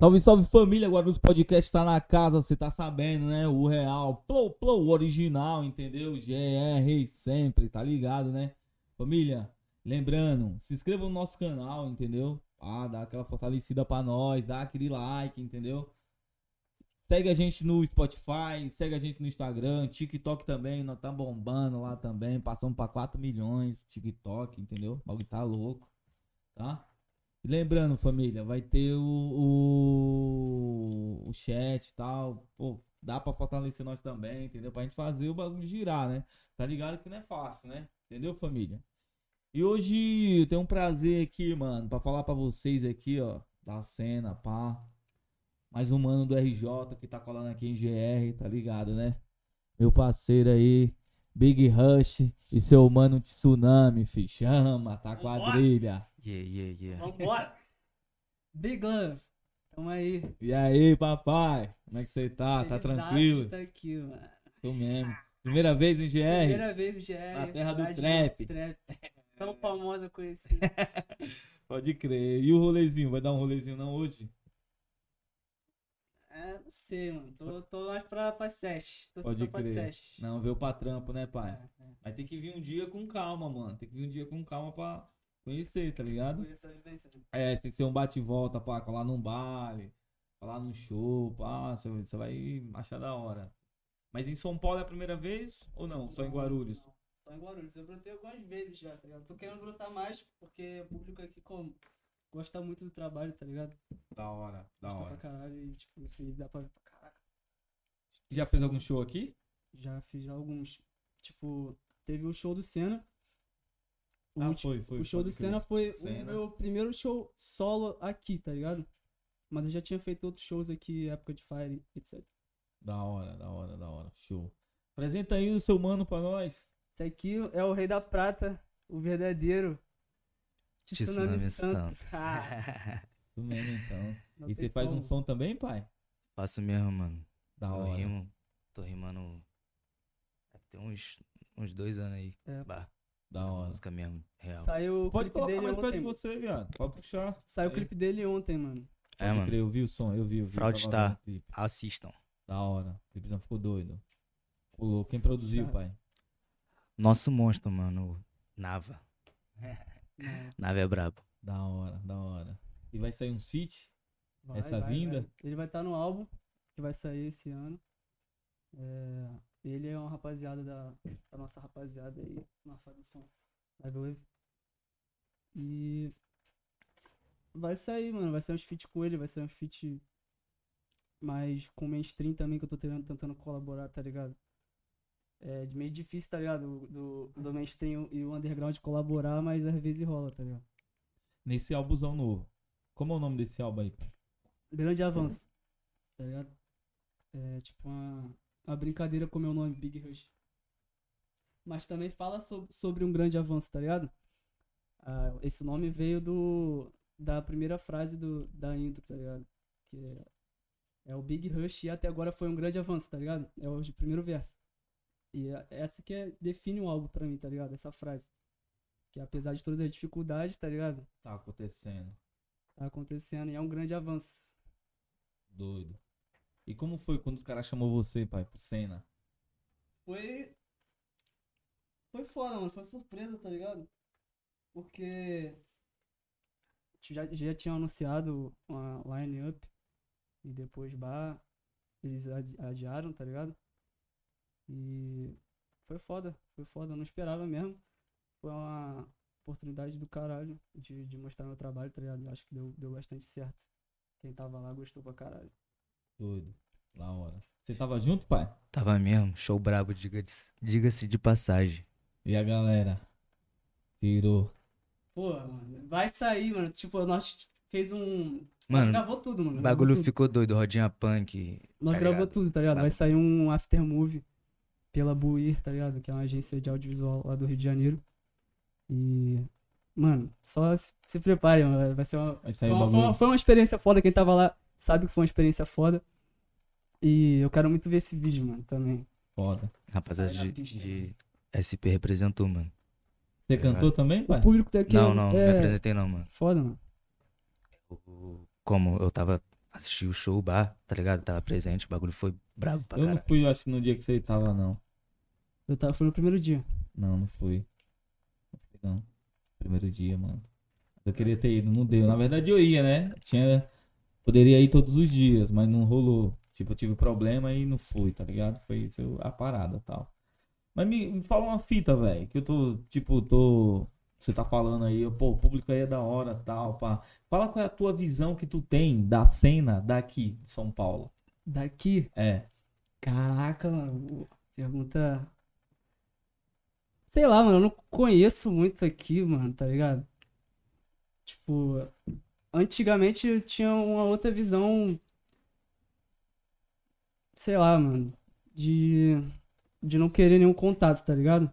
Salve, salve família, agora nos podcasts tá na casa, você tá sabendo, né? O real, plou, plou, original, entendeu? GR sempre, tá ligado, né? Família, lembrando, se inscreva no nosso canal, entendeu? Ah, dá aquela fortalecida pra nós, dá aquele like, entendeu? Segue a gente no Spotify, segue a gente no Instagram, TikTok também, nós tá bombando lá também, passamos pra 4 milhões, TikTok, entendeu? O bagulho tá louco, tá? Lembrando, família, vai ter o, o, o chat e tal. Pô, dá pra fortalecer nós também, entendeu? Pra gente fazer o bagulho girar, né? Tá ligado que não é fácil, né? Entendeu, família? E hoje eu tenho um prazer aqui, mano, pra falar pra vocês aqui, ó, da cena, pá. Mais um mano do RJ que tá colando aqui em GR, tá ligado, né? Meu parceiro aí, Big Rush e seu mano Tsunami, fi. Chama, tá quadrilha. Yeah, yeah, yeah. Vambora! Big Love! Tamo aí. E aí, papai? Como é que você tá? Tá tranquilo? Tá aqui, mano. Sou mesmo. Primeira vez em GR? Primeira vez no GR. Na terra do trap. trap. Tão famosa conhecida. Pode crer. E o rolezinho? Vai dar um rolezinho não hoje? É, não sei, mano. Tô, tô mais pra, pra sete. Tô Pode pra crer. sete. Não, veio pra trampo, né, pai? É, é. Mas tem que vir um dia com calma, mano. Tem que vir um dia com calma pra conhecer, tá ligado? Essa vivência. É, sem ser um bate e volta, pá, colar num baile, colar num show, pá, você você vai achar da hora. Mas em São Paulo é a primeira vez ou não? Só em Guarulhos? Só em Guarulhos. Eu brotei algumas vezes já, tá ligado? Tô querendo brotar mais, porque o público aqui como, gosta muito do trabalho, tá ligado? Da hora, da Gosta hora. pra caralho e, tipo, assim, dá pra ver pra caraca. Já fez algum show aqui? Já fiz alguns. Tipo, teve o show do Senna. O, Ah, último- foi, foi. o show do. Senna foi Senna. o meu primeiro show solo aqui, tá ligado? Mas eu já tinha feito outros shows aqui, época de Fire, etc. Da hora, da hora, da hora. Show. Apresenta aí o seu mano pra nós. Esse aqui é o Rei da Prata, o verdadeiro. Tsunami Santo. Ah, Tu mesmo, então. não E você faz um som também, pai? Faço mesmo, mano. Da Eu hora. rimo. Tô rimando. Tem uns, uns dois anos aí. É. Bah, Da essa hora. música mesmo, real. Saiu o Pode clipe colocar dele mais perto de você, viado. Pode puxar. Saiu o Aí. clipe dele ontem, mano. É, Pode mano. crer, eu vi o som, eu vi, eu vi. Fraud tava Star. vendo o clipe. Assistam. Da hora. O clipezão ficou doido. Pulou. Quem produziu, Chato. pai? Nosso monstro, mano. o Nava. Não, Nava é brabo. Da hora, da hora. E vai sair um feat? vai, Essa vai, vinda? vai. Ele vai estar no álbum, que vai sair esse ano. É, ele é uma rapaziada da, da nossa rapaziada aí, na formação da Glove. E vai sair, mano. Vai sair uns feat com ele, vai sair um feat mais com mainstream também, que eu tô tentando, tentando colaborar, tá ligado? É meio difícil, tá ligado? Do, do mainstream e o underground colaborar, mas às vezes rola, tá ligado? Nesse álbumzão novo. Como é o nome desse álbum aí? Grande avanço. Tá ligado? É tipo uma, uma brincadeira com o meu nome, Big Rush. Mas também fala so- sobre um grande avanço, tá ligado? Ah, esse nome veio do da primeira frase do, da intro, tá ligado? Que é, é o Big Rush e até agora foi um grande avanço, tá ligado? É o de primeiro verso. E é- essa que é, define o álbum pra mim, tá ligado? Essa frase. Que apesar de todas as dificuldades, tá ligado? Tá acontecendo. Tá acontecendo e é um grande avanço. Doido. E como foi quando os caras chamou você, pai, pro cena? Foi. Foi foda, mano. Foi surpresa, tá ligado? Porque. Já, já tinham anunciado uma line-up. E depois, bah. Eles adi- adiaram, tá ligado? E. Foi foda. Foi foda. Eu não esperava mesmo. Foi uma oportunidade do caralho de, de mostrar meu trabalho, tá ligado? Eu Acho que deu, deu bastante certo. Quem tava lá gostou pra caralho. Doido. Da hora. Você tava junto, pai? Tava mesmo. Show brabo, diga-se diga-se de passagem. E a galera? Virou. Pô, mano, vai sair, mano. Tipo, nós fez um. nós Mano, gravou tudo, mano. O bagulho tudo. ficou doido. Rodinha punk. Nós tá gravou ligado? tudo, tá ligado? Vai sair um after movie pela Buir, tá ligado? Que é uma agência de audiovisual lá do Rio de Janeiro. E. Mano, só se, se prepare, mano. Vai ser uma. Vai sair Foi o uma, uma- foi uma experiência foda. Quem tava lá sabe que foi uma experiência foda. E eu quero muito ver esse vídeo, mano, também. Foda. Rapaziada de, de SP representou, mano. Você Tá cantou também, pai? O público daqui Não, é, não, não me é apresentei não, mano. foda, mano. Como eu tava assisti o show, o bar, tá ligado? Tava presente, o bagulho foi brabo pra Eu não fui, acho que no dia que você tava, não. Eu tava, fui no primeiro dia. Não, não fui. Não fui, não. Primeiro dia, mano. Eu queria ter ido, não deu. Na verdade eu ia, né? Tinha. Poderia ir todos os dias, mas não rolou. Tipo, eu tive problema e não fui, tá ligado? Foi isso a parada tal. Mas me, me fala uma fita, velho. Que eu tô, tipo, tô. Você tá falando aí, pô, o público aí é da hora tal, pá. Fala qual é a tua visão que tu tem da cena daqui de São Paulo. Daqui, É. caraca, mano. Pergunta. Sei lá, mano, eu não conheço muito aqui, mano, tá ligado? Tipo, antigamente eu tinha uma outra visão. Sei lá, mano. De. De não querer nenhum contato, tá ligado?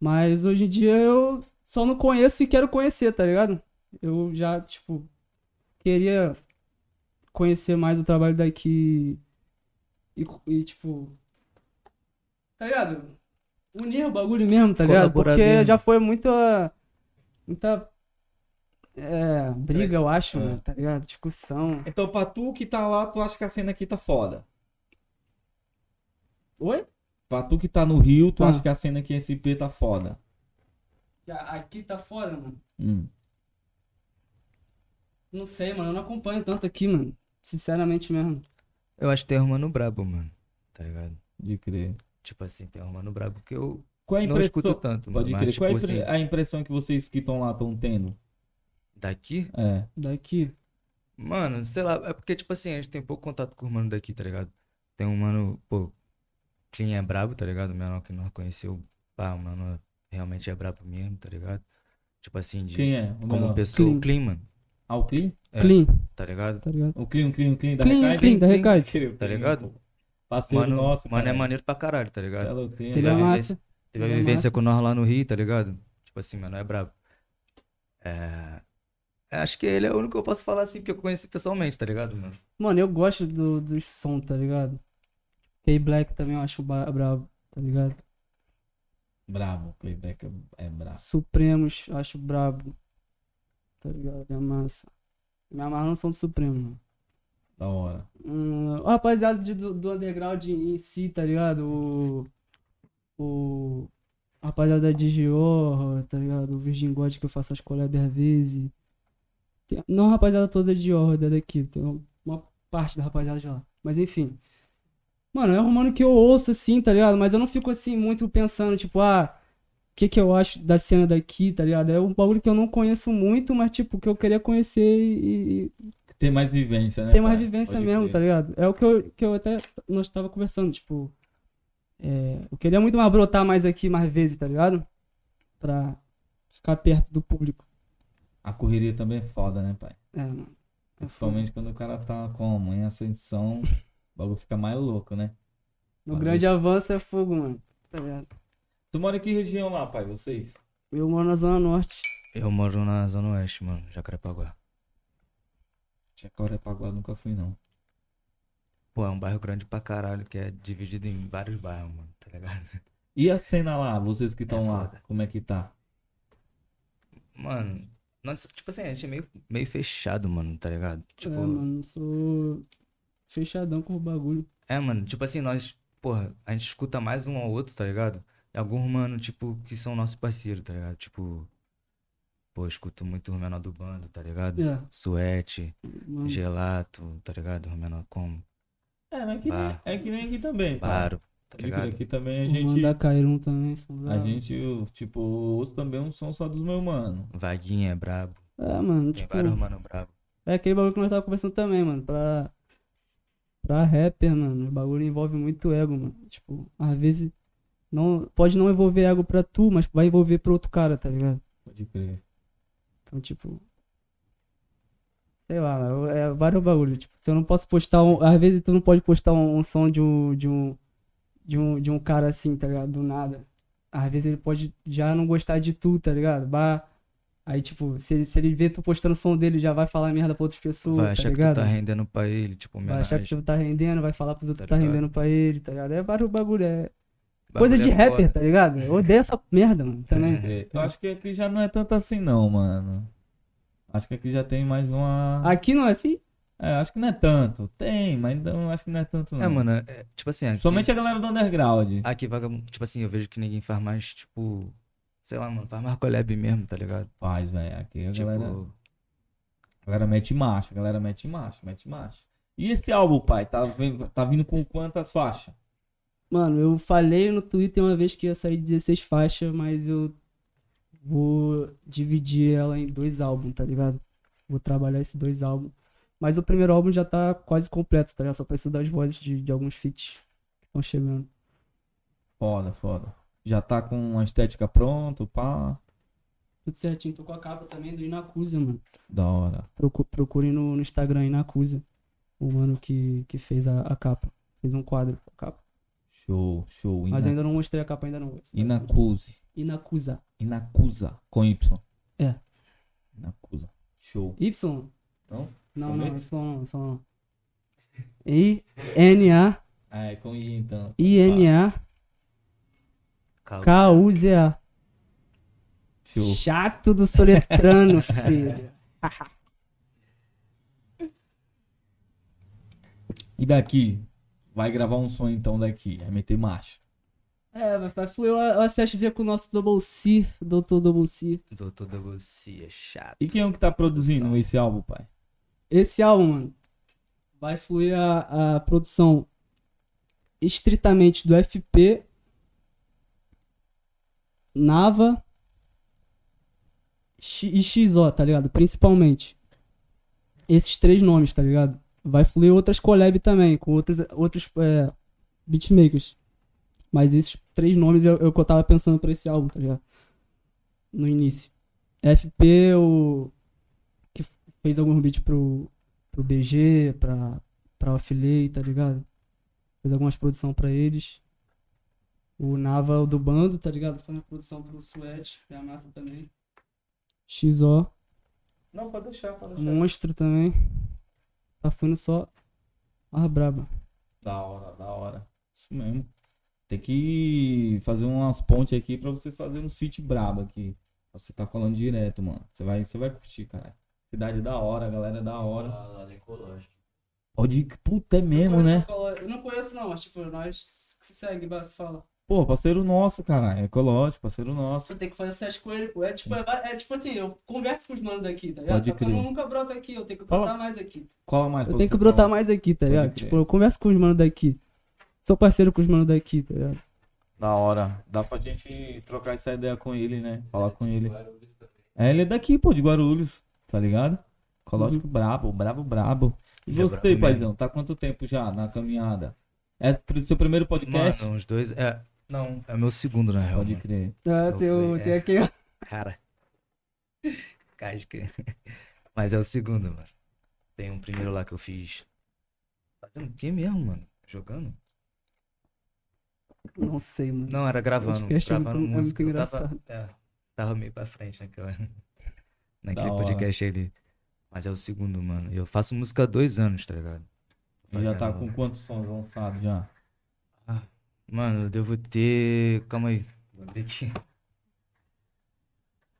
Mas hoje em dia eu só não conheço e quero conhecer, tá ligado? Eu já, tipo, queria conhecer mais o trabalho daqui e, e, tipo. Tá ligado? Unir o bagulho mesmo, tá ligado? Porque mesmo. já foi muita. Muita. É, briga, eu acho, É. né, tá ligado? Discussão. Então, pra tu que tá lá, tu acha que a cena aqui tá foda? Oi? Pra tu que tá no Rio, tu Ah. acha que a cena aqui em SP tá foda? Aqui tá foda, mano. Hum. Não sei, mano. Eu não acompanho tanto aqui, mano. Sinceramente mesmo. Eu acho que tem um mano brabo, mano. Tá ligado? De crer. Tipo assim, tem um mano brabo que eu Qual a não impressão? escuto tanto, mano. Pode mas, crer. Qual é a tipo impre- assim, a impressão que vocês que estão lá estão tendo? daqui, É. Daqui. mano, sei lá, é porque, tipo assim, a gente tem pouco contato com o mano daqui, tá ligado? Tem um mano, pô, Clean é brabo, tá ligado? O menor que nós conheceu, pá, o mano realmente é brabo mesmo, tá ligado? Tipo assim, de Quem é? O como menor? pessoa, Clean. o Clean, mano, Ah, o Clean? É. Clean, tá ligado? tá ligado? O Clean, o Clean, o Clean da Clean, Recaide? Clean, da. Clean, Tá ligado? Parceiro Mano, nosso, mano é cara. maneiro pra caralho, tá ligado? Ela tem, Ele é vai massa. Teve a Ele é vivência massa. com nós lá no Rio, tá ligado? Tipo assim, mano, é brabo. É... é, Acho que ele é o único que eu posso falar assim, que eu conheci pessoalmente, tá ligado, mano? Mano, eu gosto do, dos som, tá ligado? K-Black também eu acho brabo, tá ligado? Brabo, playback é, é brabo. Supremos, eu acho brabo. Tá ligado? É massa. Me amarra no som do Supremo, mano. Da hora. Hum, o rapaziada de- do, do underground em si, tá ligado? O. O. Rapaziada de Giorra, tá ligado? O Virgin God que eu faço as collabs às vezes. Não a rapaziada toda de Giorra, da daqui. Tem uma parte da rapaziada de lá. Mas enfim. Mano, é um mano que eu ouço assim, tá ligado? Mas eu não fico assim muito pensando, tipo, ah. O que que eu acho da cena daqui, tá ligado? É um bagulho que eu não conheço muito, mas tipo, que eu queria conhecer e, Tem mais vivência, né? tem mais vivência Pode mesmo, crer. tá ligado? É o que eu, que eu até nós tava conversando, tipo. é, eu queria muito mais brotar mais aqui mais vezes, tá ligado? Pra ficar perto do público. A correria também é foda, né, pai? É, mano. É foda. Principalmente quando o cara tá como? Em ascensão, o bagulho fica mais louco, né? No grande avanço é fogo, mano. Tá ligado? Tu mora em que região lá, pai, vocês? Eu moro na Zona Norte. Eu moro na Zona Oeste, mano, Jacarepaguá. Jacarepaguá nunca fui, não. Pô, é um bairro grande pra caralho, que é dividido em vários bairros, mano, tá ligado? E a cena lá, vocês que estão É lá, foda. como é que tá? Mano, nós, tipo assim, a gente é meio, meio fechado, mano, tá ligado? Tipo, É, mano, sou fechadão com o bagulho. É, mano, tipo assim, nós, porra, a gente escuta mais um ao outro, tá ligado? E alguns, mano, tipo, que são nossos parceiros, tá ligado? Tipo, pô, eu escuto muito o menor do bando, tá ligado? É, Suete, mano. Gelato, tá ligado? O menor como? É, mas que nem, é que nem aqui também. Paro, tá ligado? Aqui também a gente. mano da Cairun também. A gente, eu, tipo, ouço também um som só dos meus mano. Vaguinha é brabo. É, mano, Tem tipo. vários mano brabo. É aquele bagulho que nós tava conversando também, mano. Pra. Pra rapper, mano. O bagulho envolve muito ego, mano. Tipo, às vezes. Não, pode não envolver ego pra tu, mas vai envolver pro outro cara, tá ligado? Pode crer. Então, tipo. Sei lá, é vários bagulhos. Tipo, se eu não posso postar um. Às vezes tu não pode postar um, um som de um, de um. De um. De um cara assim, tá ligado? Do nada. Às vezes ele pode já não gostar de tu, tá ligado? Bah. Aí, tipo, se ele, se ele vê tu postando som dele, já vai falar merda pra outras pessoas, Vai tá achar que tu tá rendendo pra ele, tipo, Vai achar que homenagem. tu tá rendendo, vai falar pros outros que Tá tá rendendo pra ele, tá ligado? É vários bagulho, é coisa de é rapper, tá ligado? Eu odeio essa merda, mano, também. É, Eu acho que aqui já não é tanto assim, não, mano. Acho que aqui já tem mais uma. Aqui não é assim? É, acho que não é tanto. Tem, mas não, acho que não é tanto, não. É, mano, é, tipo assim, aqui, Somente a galera do underground. aqui vagabundo, tipo assim, eu vejo que ninguém faz mais, tipo, sei lá, mano, faz mais collab mesmo, tá ligado? Faz, velho. Aqui a Tipo, galera, a galera mete marcha, a galera mete marcha, mete marcha. E esse álbum, pai, tá, tá vindo com quantas faixas? Mano, eu falei no Twitter uma vez que ia sair 16 faixas, mas eu vou dividir ela em dois álbuns, tá ligado? Vou trabalhar esses dois álbuns. Mas o primeiro álbum já tá quase completo, tá ligado? Só preciso das vozes de, de alguns feats que estão chegando. Foda, foda. Já tá com a estética pronto, pá. Tudo certinho, tô com a capa também do Inacusa, mano. Da hora. Procu- Procurem no, no Instagram Inacusa. O mano que, que fez a, a capa. Fez um quadro com a capa. Show, show. Mas Ina- ainda não mostrei a capa, ainda não. Inacuse. Inacusa. Inacusa. Com Y. É. Inacusa. Show. Y? Então? Não, não? Y não, Y não. I-N-A. Ah, é com I então. I-N-A. K-U-Z-A. Show. Chato do soletrano, filho. E daqui? Vai gravar um som então daqui. Vai meter marcha. É, vai, vai fluir o ACSZ com o nosso Double C, Doutor Double C. Doutor da você é chato. E quem é o que tá produzindo esse álbum, pai? Esse álbum, mano, vai fluir a, a produção estritamente do FP, Nava e XO, tá ligado? Principalmente. Esses três nomes, tá ligado? Vai fluir outras collab também, com outros, outros é, beatmakers. Mas esses três nomes é, é o que eu tava pensando pra esse álbum, tá ligado? No início. FP, o. que fez alguns beats pro, pro BG, pra, pra Affiliate, tá ligado? Fez algumas produções pra eles. O Nava, o do bando, tá ligado? Fazendo produção pro Sweat, que é a massa também. XO, Não, pode deixar, pode Monstro também. Tá fazendo só a braba. Da hora, da hora. Isso mesmo. Tem que fazer umas pontes aqui pra vocês fazerem um sítio brabo aqui. Você tá falando direto, mano. Você vai, você vai curtir, cara. Cidade da hora, galera da hora. Lá na ecológica. Pode ir, puta, é mesmo, né? Eu não conheço não, mas tipo, nós se segue, se fala. Pô, parceiro nosso, cara. É ecológico, parceiro nosso. Você tem que fazer com ele, pô. É tipo, é, é tipo assim, eu converso com os manos daqui, tá ligado? Pode Só que eu crer. nunca broto aqui, eu tenho que Fala- brotar mais aqui. Cola mais Eu pra tenho você, que brotar mais aqui, tá Pode ligado? crer. Tipo, eu converso com os manos daqui. Sou parceiro com os manos daqui, tá ligado? Da hora. Dá pra gente trocar essa ideia com ele, né? Falar com ele. É, ele é daqui, pô, de Guarulhos, tá ligado? Ecológico brabo, brabo, brabo. E Ele é você, brabo mesmo. paizão, tá quanto tempo já na caminhada? É pro seu primeiro podcast? Mano, uns dois. É. Não, é meu segundo, na real. Pode crer. Ah, tem, o- tem é. aqui, ó. Cara. Casca. Mas é o segundo, mano. Tem um primeiro lá que eu fiz. Fazendo o que mesmo, mano? Jogando? Não sei, mano. Não, era gravando. É gravando muito- é muito música. Eu engraçado. Tava, é, tava meio pra frente naquela, naquele Da hora. podcast ali. Mas é o segundo, mano. E eu faço música há dois anos, tá ligado? E já tá com quantos sons lançados já? Mano, eu devo ter. Calma aí. Vou abrir aqui.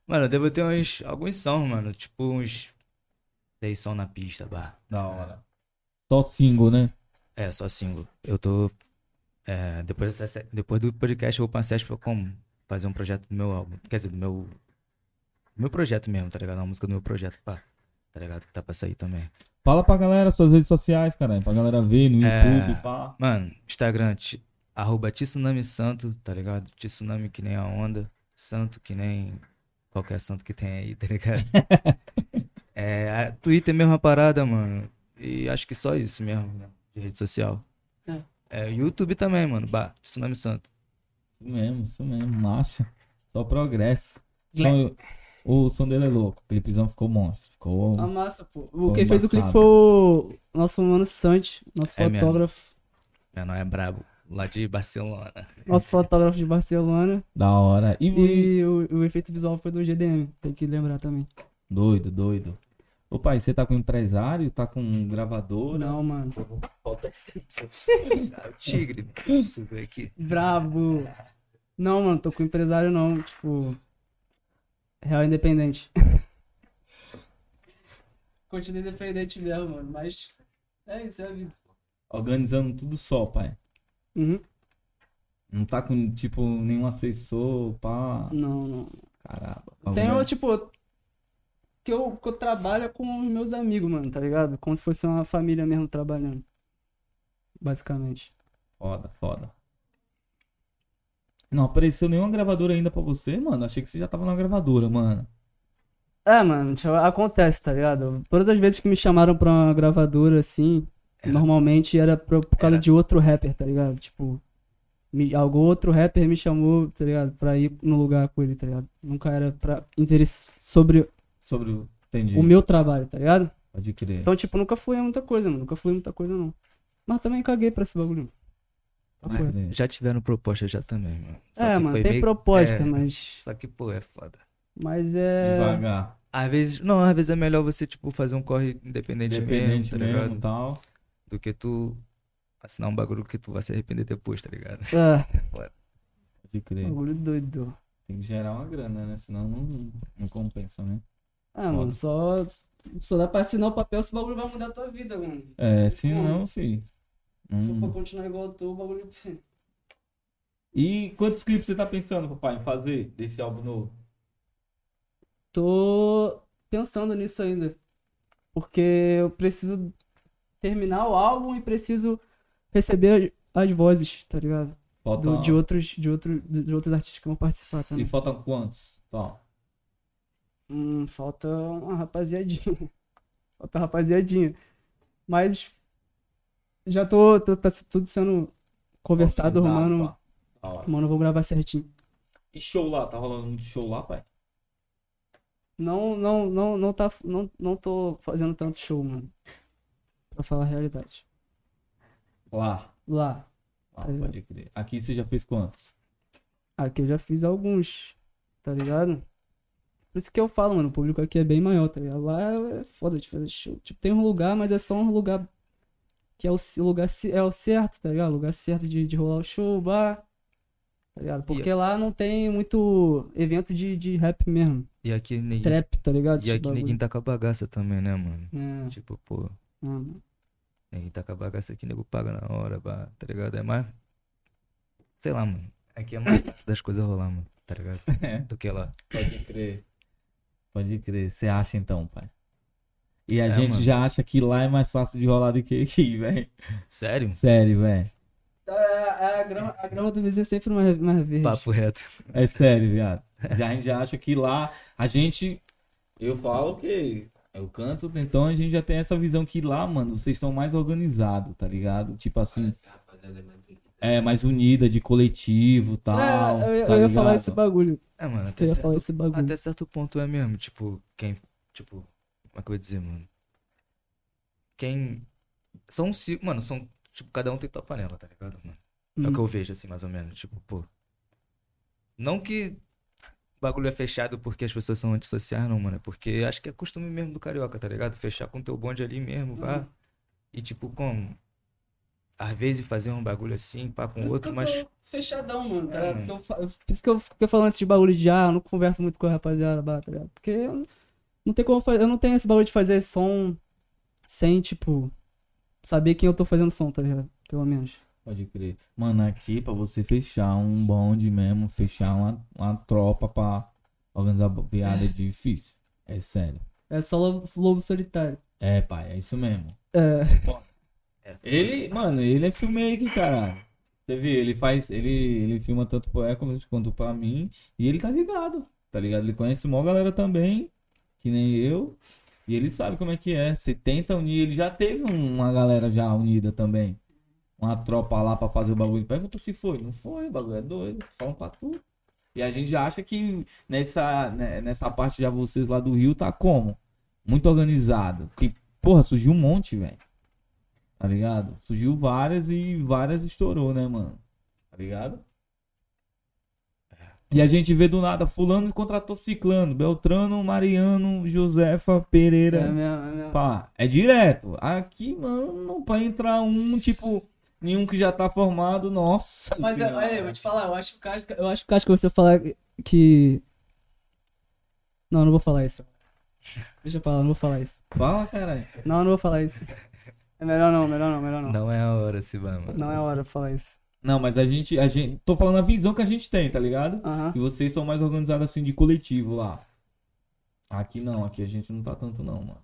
Mano, eu devo ter uns. Alguns sons, mano. Tipo uns. Seis sons na pista, bah. Da hora. Só single, né? É, só single. Eu tô. é, depois, dessa- depois do podcast, eu vou pra SESP pra como? Fazer um projeto do meu álbum. Quer dizer, do meu. do meu projeto mesmo, tá ligado? Uma música do meu projeto, pá. Tá ligado? Que tá pra sair também. Fala pra galera suas redes sociais, cara. Pra galera ver no É. YouTube, pá. Mano, Instagram, arroba Tsunami Santo, tá ligado? Tsunami que nem a onda, santo que nem qualquer santo que tem aí, tá ligado? é, a Twitter é a mesma parada, mano. E acho que só isso mesmo, né? De rede social. É. É, YouTube também, mano. Bah, Tsunami Santo. Isso mesmo, isso mesmo. Marcha. Só progresso. Som- o som dele é louco. O clipezão ficou monstro. Ficou. A massa, pô. O quem fez o clipe foi o nosso mano Santi, nosso É mesmo. fotógrafo. Meu nome é brabo, lá de Barcelona. Nosso fotógrafo de Barcelona. Da hora. E, E o, o efeito visual foi do GDM, tem que lembrar também. Doido, doido. Ô pai, você tá com empresário? Tá com gravadora? Não, mano. Falta o tigre, mano. Subiu aqui. Brabo. Não, mano, tô com empresário não, tipo. Real independente. Continue independente mesmo, mano. Mas é isso, é a vida. Organizando tudo só, pai. Uhum. Não tá com, tipo, nenhum assessor, pá. Não, não. Caramba. Tem, o, tipo, que eu, que eu trabalho com os meus amigos, mano, tá ligado? Como se fosse uma família mesmo trabalhando. Basicamente. Foda, foda. Não apareceu nenhuma gravadora ainda pra você, mano. Achei que você já tava na gravadora, mano. É, mano, tipo, acontece, tá ligado? Todas as vezes que me chamaram pra uma gravadora, assim, normalmente era por, por causa Era. de outro rapper, tá ligado? Tipo, me, algum outro rapper me chamou, tá ligado? Pra ir no lugar com ele, tá ligado? Nunca era pra interesse sobre Sobre o. O meu trabalho, tá ligado? Pode crer. Então, tipo, nunca fui a muita coisa, mano. Nunca fui a muita coisa, não. Mas também caguei pra esse bagulho. Foi. crer. Já tiveram proposta já também, mano. Só É, mano, tem meio- proposta, é, mas. Só que, pô, é foda. Mas é. Devagar. Às vezes, não, às vezes é melhor você, tipo, fazer um corre independente, Independente mesmo, tá mesmo ligado? tal. Do que tu assinar um bagulho que tu vai se arrepender depois, tá ligado? É, Pode crer. bagulho doido. Tem que gerar uma grana, né? Senão não, não compensa, né? Ah, mano, só. Só dá pra assinar o papel se o bagulho vai mudar a tua vida, mano. É, se não, fi. Se eu Hum. for continuar igual eu tô, o bagulho. E quantos clipes você tá pensando, papai, em fazer desse álbum novo? Tô pensando nisso ainda. Porque eu preciso terminar o álbum e preciso receber as vozes, tá ligado? Falta... Do- de, outros, de, outro, de outros artistas que vão participar E também. faltam quantos? Tá. Hum, falta uma rapaziadinha. Falta uma rapaziadinha. Mas já tô, tô tá tudo sendo conversado, Romano. Mano, eu vou gravar certinho. E show lá? Tá rolando muito show lá, pai? Não, não, não, não tá, não, não tô fazendo tanto show, mano. Pra falar a realidade. Lá. Lá. Ah, pode crer. Aqui você já fez quantos? Aqui eu já fiz alguns, tá ligado? Por isso que eu falo, mano, o público aqui é bem maior, tá ligado? Lá é foda de fazer show. Tipo, tem um lugar, mas é só um lugar que é o lugar é o certo, tá ligado? O lugar certo de, de rolar o show, bar, tá ligado? Porque lá não tem muito evento de, de rap mesmo. E aqui ninguém. Trap, tá ligado? E Esse aqui bagulho. ninguém tá com a bagaça também, né, mano? É, Tipo, pô, é, mano. ninguém tá com a bagaça aqui, nego paga na hora, bah, tá ligado? É mais. Sei lá, mano. Aqui é mais fácil das coisas rolar, mano, tá ligado? É. Do que lá. Pode crer. Pode crer. Você acha então, pai? E a É, gente mano. já acha que lá é mais fácil de rolar do que aqui, velho. Sério? Sério, velho. É, a, grama, a grama do vizinho é sempre mais, mais verde. Papo reto. É sério, viado. Já, a gente já acha que lá, a gente. Eu falo que eu canto, então a gente já tem essa visão que lá, mano, vocês são mais organizados, tá ligado? Tipo assim. É, mais unida, de coletivo tal. É, eu, ia- tá eu ia falar esse bagulho. É, mano, até Eu ia certo, falar esse bagulho. até certo ponto é mesmo. Tipo, quem. Tipo, como é que eu vou dizer, mano? Quem. São cinco. Mano, são. Tipo, cada um tem tua panela, tá ligado, mano? É o Hum. que eu vejo, assim, mais ou menos. Tipo, pô. Não que o bagulho é fechado porque as pessoas são antissociais, não, mano. É porque acho que é costume mesmo do carioca, tá ligado? Fechar com teu bonde ali mesmo, pá. Uhum. E tipo, como? Às vezes fazer um bagulho assim, pá, com outro, mas. eu tô fechadão, mano, tá É, ligado? mano. Eu eu- Por isso que eu fico falando esse bagulho de ah, eu não converso muito com a rapaziada, bah, tá ligado? Porque eu não- não tem como fazer. Eu não tenho esse bagulho de fazer som sem, tipo, saber quem eu tô fazendo som, tá ligado? Pelo menos. Pode crer. Mano, aqui pra você fechar um bonde mesmo, fechar uma, uma tropa pra organizar piada é difícil. É sério. É só lobo, lobo solitário. É, pai, é isso mesmo. É. Ele, mano, ele é filmmaker, caralho. Você vê, ele faz, ele, ele filma tanto pro Eco quanto pra mim. E ele tá ligado, tá ligado? Ele conhece uma galera também, que nem eu. E ele sabe como é que é. Você tenta unir, ele já teve um- uma galera já unida também. Uma tropa lá pra fazer o bagulho. Pergunta se foi. Não foi, o bagulho é doido. Falam pra tudo. E a gente acha que nessa, né, nessa parte já vocês lá do Rio tá como? Muito organizado. Que, porra, surgiu um monte, velho. Tá ligado? Surgiu várias e várias estourou, né, mano? Tá ligado? E a gente vê do nada, fulano contratou ciclano, Beltrano, Mariano, Josefa, Pereira. É mesmo, é mesmo. Pá, é direto. Aqui, mano, pra entrar um, tipo, nenhum que já tá formado, nossa. Mas é, olha aí, eu vou te falar, eu acho que eu acho que acho que você falar que. Não, não vou falar isso. Deixa pra lá, não vou falar isso. Fala, caralho. Não, não vou falar isso. É melhor não, melhor não, melhor não. Não é a hora, Siba, mano. Não é hora pra falar isso. Não, mas a gente, a gente. Tô falando a visão que a gente tem, tá ligado? E vocês são mais organizados assim de coletivo lá. Aqui não, aqui a gente não tá tanto não, mano.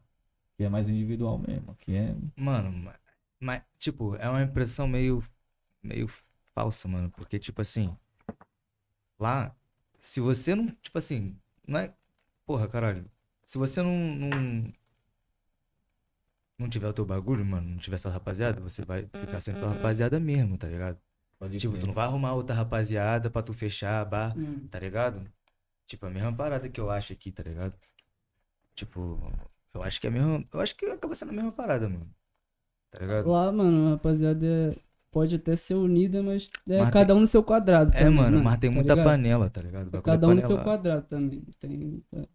Aqui é mais individual mesmo. Aqui é. Mano, ma- mas, tipo, é uma impressão meio, meio falsa, mano. Porque, tipo assim, lá, se você não, tipo assim, não é. Porra, caralho. Se você não, não, não tiver o teu bagulho, mano, não tiver sua rapaziada, você vai ficar sem tua rapaziada mesmo, tá ligado? Pode Tipo, tu não vai arrumar outra rapaziada pra tu fechar a bar, Hum. tá ligado? Tipo, a mesma parada que eu acho aqui, tá ligado? Tipo, eu acho que é a mesma. Eu acho que acaba sendo a mesma parada, mano. Tá ligado? Lá, mano, a rapaziada é- pode até ser unida, mas é Mas cada um no seu quadrado É, também, mano, né? mas tem Tá muita ligado? panela, tá ligado? O bagulho é Cada um no seu quadrado também. Tem... é.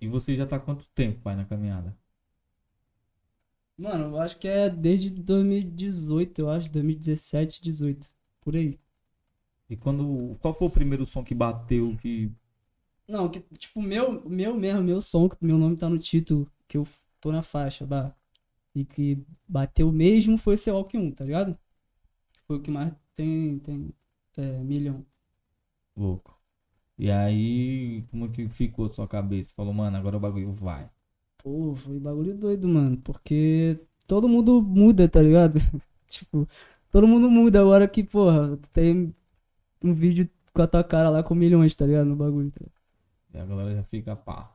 E você já tá quanto tempo, pai, na caminhada? Mano, eu acho que é desde 2018, eu acho, 2017, 18, por aí. E quando. Qual foi o primeiro som que bateu que. Não, que, tipo, meu, meu mesmo, meu som, que meu nome tá no título, que eu tô na faixa, bah, e que bateu mesmo foi o seu Walk 1, tá ligado? Foi o que mais tem, tem é, milhão. Louco. E aí, como que ficou a sua cabeça? Falou, mano, agora o bagulho vai. Pô, foi bagulho doido, mano, porque todo mundo muda, tá ligado? tipo, todo mundo muda agora que, porra, tem um vídeo com a tua cara lá com milhões, tá ligado? No bagulho, tá ligado? E a galera já fica pá.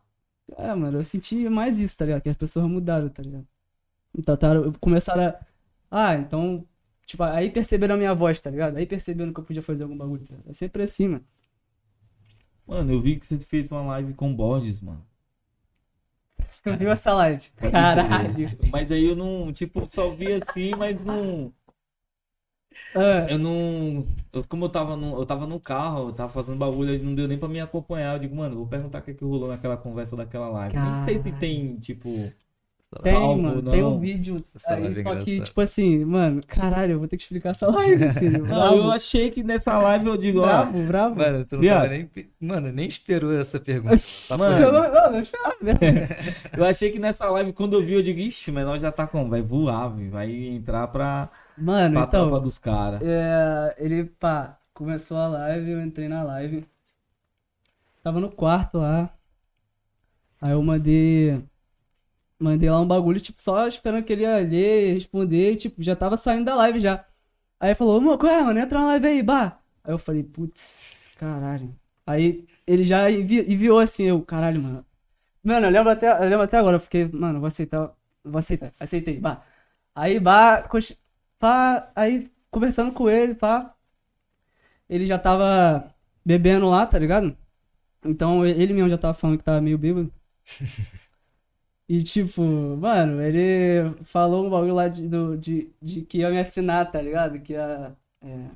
É, mano, eu senti mais isso, tá ligado? Que as pessoas mudaram, tá ligado? Então, tá, começaram a. Ah, então. Tipo, aí perceberam a minha voz, tá ligado? Aí perceberam que eu podia fazer algum bagulho. Tá? É sempre assim, mano. Mano, eu vi que você fez uma live com Borges, mano. Você viu essa live? Caralho. Mas aí eu não, tipo, só vi assim, mas não. Ah, Eu não. eu- como eu tava, no, eu tava no carro, eu tava fazendo bagulho, aí não deu nem pra me acompanhar. Eu digo, mano, vou perguntar o que, que rolou naquela conversa daquela live. Nem sei se Caralho. tem, tipo. Tem, salvo, mano. não. Tem um vídeo. Essa Aí, live é só que, tipo assim, mano, caralho, eu vou ter que explicar essa live, filho. Não, eu Bravo, achei que nessa live eu digo, ó. bravo, bravo. Mano, tu não Viado. nem. Mano, nem esperou essa pergunta. Papo Mano. Eu não, não, não esperava mesmo. Eu achei que nessa live, quando eu vi, eu digo, ixi, o menor já tá como? Vai voar, vai entrar pra, Mano, pra então. tropa dos caras. É, ele, pá, começou a live, eu entrei na live. Tava no quarto lá. Aí eu mandei. Mandei lá um bagulho, tipo, só esperando que ele ia ler, responder, tipo, já tava saindo da live já. Aí falou, mano, qual é, mano? Entra na live aí, bah. Aí eu falei, putz, caralho. Aí ele já envi- enviou assim, eu, caralho, mano. Mano, eu lembro até, eu lembro até agora, eu fiquei, mano, vou aceitar, vou aceitar, aceitei, bah. Aí, bah, pá, aí conversando com ele, pá. Ele já tava bebendo lá, tá ligado? Então ele mesmo já tava falando que tava meio bêbado. E tipo, mano, ele falou um bagulho lá de, do- de, de que ia me assinar, tá ligado? Que ia é,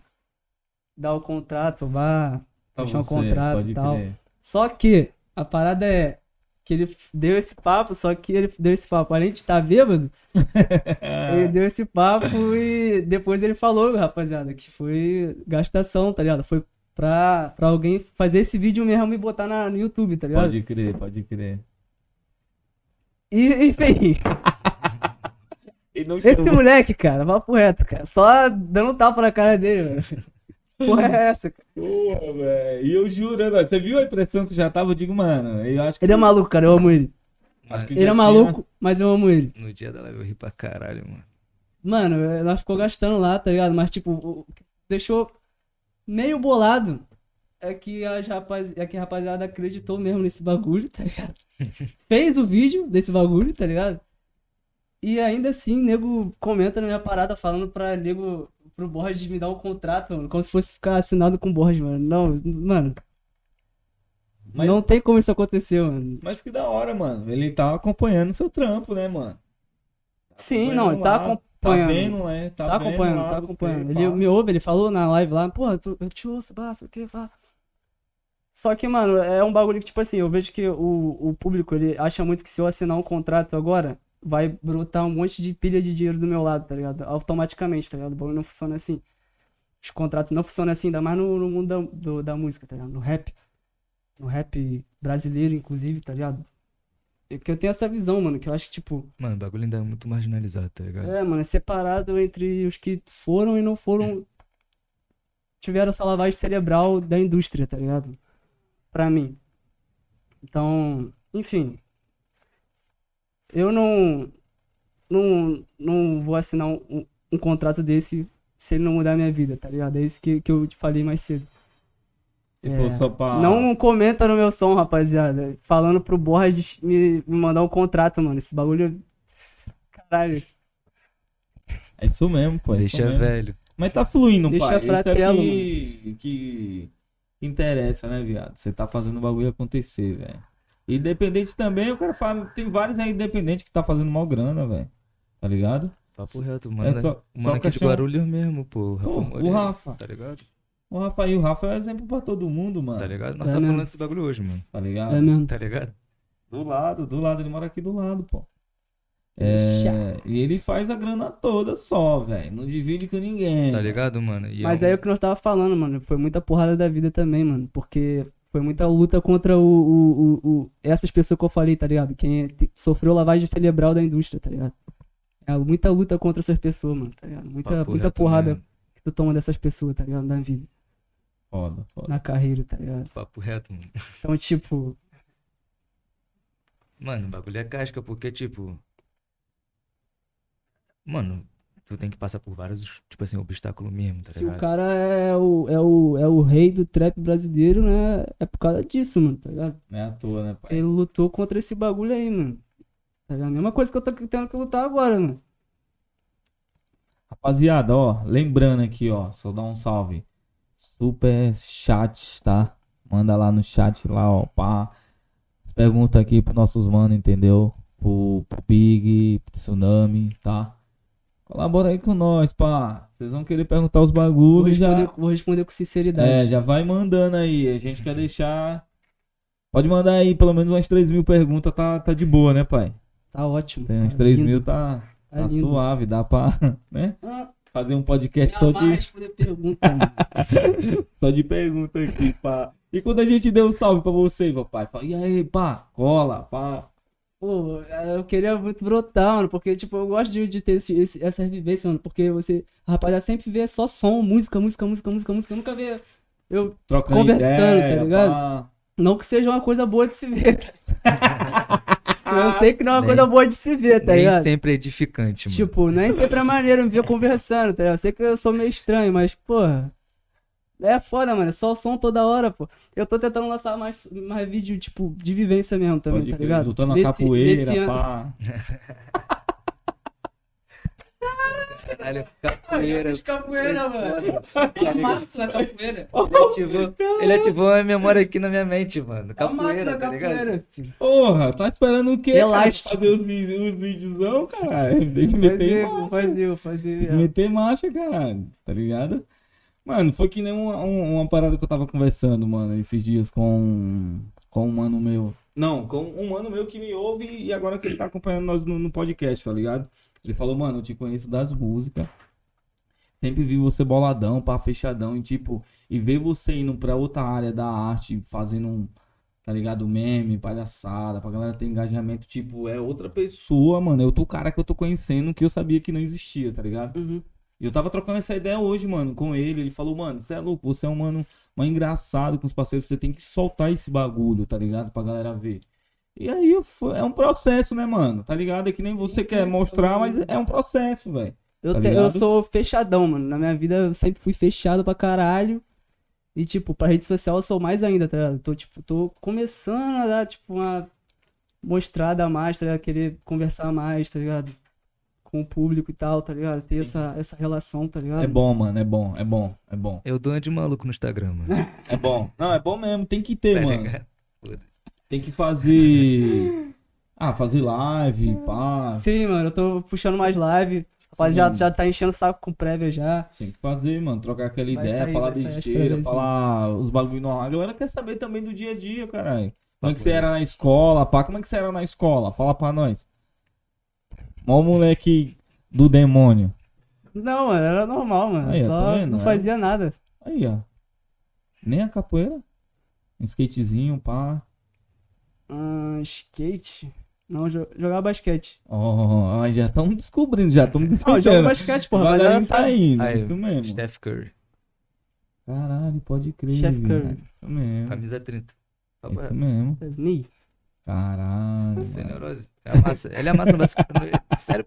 dar o contrato, vá, fechar você, contrato e tal. crer. Só que a parada é que ele deu esse papo, só que ele deu esse papo, além de estar bêbado, ele deu esse papo e depois ele falou, rapaziada, que foi gastação, tá ligado? Foi pra, pra alguém fazer esse vídeo mesmo e botar na, no YouTube, tá ligado? Pode crer, pode crer. E, enfim, não esse moleque, cara, papo reto, cara, só dando tapa na cara dele, velho. Porra é essa, cara? Porra, velho. E eu jurando, você viu a impressão que já tava? Eu digo, mano, eu acho que. Ele é maluco, cara, eu amo ele. acho que Ele é maluco, mas eu amo ele. No dia da live eu ri pra caralho, mano. Mano, nós ficou gastando lá, tá ligado? Mas, tipo, o que deixou meio bolado é que a, rapaz, é que a rapaziada acreditou mesmo nesse bagulho, tá ligado? Fez o vídeo desse bagulho, tá ligado? E ainda assim, nego comenta na minha parada falando pra nego, pro Borges me dar um contrato, mano, como se fosse ficar assinado com o Borges, mano. Não, mano, Mas- não tem como isso acontecer, mano. Mas que da hora, mano. Ele tá acompanhando seu trampo, né, mano? Sim, não, ele tá lá, acompanhando. Tá vendo, né? Tá, Tá acompanhando, lá tá acompanhando. pá. Ele me ouve, ele falou na live lá, porra, tu, eu te ouço, bah, sei o que, pá. Só que, mano, é um bagulho que, tipo assim, eu vejo que o, o público, ele acha muito que se eu assinar um contrato agora, vai brotar um monte de pilha de dinheiro do meu lado, tá ligado? Automaticamente, tá ligado? O bagulho não funciona assim. Os contratos não funcionam assim, ainda mais no, no mundo da, do- da música, tá ligado? No rap. No rap brasileiro, inclusive, tá ligado? que eu tenho essa visão, mano, que eu acho que, tipo, Mano, o bagulho ainda é muito marginalizado, tá ligado? é, mano, é separado entre os que foram e não foram. Tiveram essa lavagem cerebral da indústria, tá ligado? Pra mim. Então, enfim. Eu não. Não, não vou assinar um, um- contrato desse se ele não mudar a minha vida, tá ligado? É isso que, que eu te falei mais cedo. É, pra. Não comenta no meu som, rapaziada. Falando pro Borges me, me mandar um contrato, mano. Esse bagulho. Caralho. É isso mesmo, pô. é Deixa mesmo. velho. Mas tá fluindo, Deixa pai. Isso é fratelo, que, que interessa, né, viado? Você tá fazendo o bagulho acontecer, velho. Independente também, o cara fala. Tem vários aí independentes que tá fazendo mal grana, velho. Tá ligado? Papo reto, É mano. só- o mano só aqui de questão- Guarulhos mesmo, pô. Pô, Rafa o Moreira, Rafa. Tá ligado? O Rafa aí, o Rafa é exemplo pra todo mundo, mano. Tá ligado? Nós É tá mesmo. falando desse bagulho hoje, mano. Tá ligado? É mesmo. Tá ligado? Do lado, do lado, ele mora aqui do lado, pô. É, e ele faz a grana toda só, velho. Não divide com ninguém. Tá ligado, mano? E Mas é aí é o que nós tava falando, mano. Foi muita porrada da vida também, mano. Porque foi muita luta contra o, o, o- o- essas pessoas que eu falei, tá ligado? Quem te- sofreu lavagem cerebral da indústria, tá ligado? É muita luta contra essas pessoas, mano, tá ligado? Muita, papo muita porrada mesmo. que tu toma dessas pessoas, tá ligado? Na vida, Foda, foda. na carreira, tá ligado? Papo reto, mano. Então, tipo, Mano, o bagulho é casca, porque, tipo. Mano, tu tem que passar por vários, tipo assim, obstáculos mesmo, tá se ligado? o cara é o, é, o, é o rei do trap brasileiro, né? É por causa disso, mano, tá ligado? Não é à toa, né, pai? Ele lutou contra esse bagulho aí, mano. Tá ligado? A mesma coisa que eu tô tendo que lutar agora, mano. Rapaziada, ó, lembrando aqui, ó, só dar um salve. Super chat, tá? Manda lá no chat lá, ó, pá. Pergunta aqui pros nossos manos, entendeu? Pro, pro Big, pro Tsunami, tá? Colabora aí com nós, pá. Vocês vão querer perguntar os Vou bagulhos já. responder, vou responder com sinceridade. É, já vai mandando aí. A gente quer deixar. Pode mandar aí pelo menos umas 3 mil perguntas, tá, tá de boa, né, pai? Tá ótimo. Tem uns tá 3 lindo, mil, tá, Tá tá suave, dá pra, né? Ah, Fazer um podcast só de. pergunta. Só de pergunta aqui, pá. E quando a gente deu um salve pra você, papai? Fala, e aí, pá, cola, pá. Pô, eu queria muito brotar, mano, porque, tipo, eu gosto de, de ter esse, esse- essa vivência, mano, porque você, rapaziada, sempre vê só som, música, música, música, música, música, eu nunca vê, eu, Trocando Conversando, ideia, tá ligado? pá. não que seja uma coisa boa de se ver. eu sei que não é uma Nem- coisa boa de se ver, tá Nem ligado? sempre é edificante, mano. Tipo, nem sempre é maneiro me ver conversando, tá ligado? Eu sei que eu sou meio estranho, mas, porra. É foda, mano. É só som toda hora, pô. Eu tô tentando lançar mais, mais vídeo, tipo, de vivência mesmo também, Pode tá crer, ligado? Lutando na Nesse- capoeira, pá. Caralho, capoeira. de capoeira, mano. Massa na capoeira. Ele ativou, ele ativou a memória aqui na minha mente, mano. Capoeira, Massa tá ligado? capoeira. filho. Porra, tá esperando o quê? Cara? Fazer os, os videozão, caralho. Tem que meter Faz marcha. eu, faz eu, faz eu. Tem que meter marcha, caralho. Tá ligado? Mano, foi que nem uma, um- uma parada que eu tava conversando, mano, esses dias com, com um mano meu. Não, com um mano meu que me ouve e agora que ele tá acompanhando nós no, no podcast, tá ligado? Ele falou, mano, eu te conheço das músicas. Sempre vi você boladão, pá, fechadão. E tipo, e ver você indo pra outra área da arte, fazendo um, tá ligado? Meme, palhaçada, pra galera ter engajamento. Tipo, é outra pessoa, mano. É outro cara que eu tô conhecendo que eu sabia que não existia, tá ligado? Uhum. E eu tava trocando essa ideia hoje, mano, com ele. Ele falou, mano, você é louco, você é um mano mais engraçado com os parceiros, você tem que soltar esse bagulho, tá ligado? Pra galera ver. E aí é um processo, né, mano? Tá ligado? É que nem você Sim, quer sim, mostrar, sim. mas é um processo, velho. Eu, Tá te- eu sou fechadão, mano. Na minha vida eu sempre fui fechado pra caralho. E, tipo, pra rede social eu sou mais ainda, tá ligado? Tô, tipo, tô começando a dar, tipo, uma mostrada a mais, tá ligado? Querer conversar mais, tá ligado? Com o público e tal, tá ligado? Ter essa, essa relação, tá ligado? É bom, mano, é bom, é bom, é bom. Eu dou uma de maluco no Instagram, mano. É bom. Não, é bom mesmo, tem que ter, Tá mano. Tem que fazer. Ah, fazer live, pá. Sim, mano, eu tô puxando mais live. Rapaziada, já tá enchendo o saco com prévia já. Tem que fazer, mano. Trocar aquela Vai ideia, sair, falar besteira, falar os bagulho normal. A galera quer saber também do dia a dia, caralho. Como é que você era na escola, pá? Como é que você era na escola? Fala pra nós. Mó moleque do demônio. Não, mano, era normal, mano. Aí, Só tá não É. fazia nada. Aí, ó. Nem a capoeira. Um skatezinho, pá. Ah, skate. Não, jo- jogar basquete. Ó, ó, já estamos descobrindo, já estamos descobrindo. basquete, porra. Devagarinho Galera tá indo, Aí, isso mesmo. Steph Curry. Caralho, pode crer. Chef velho. Curry. Isso mesmo. Camisa 30. Papo Isso mesmo. Caralho. Sem mano. neurose. É massa. Ele é massa basquete. Sério.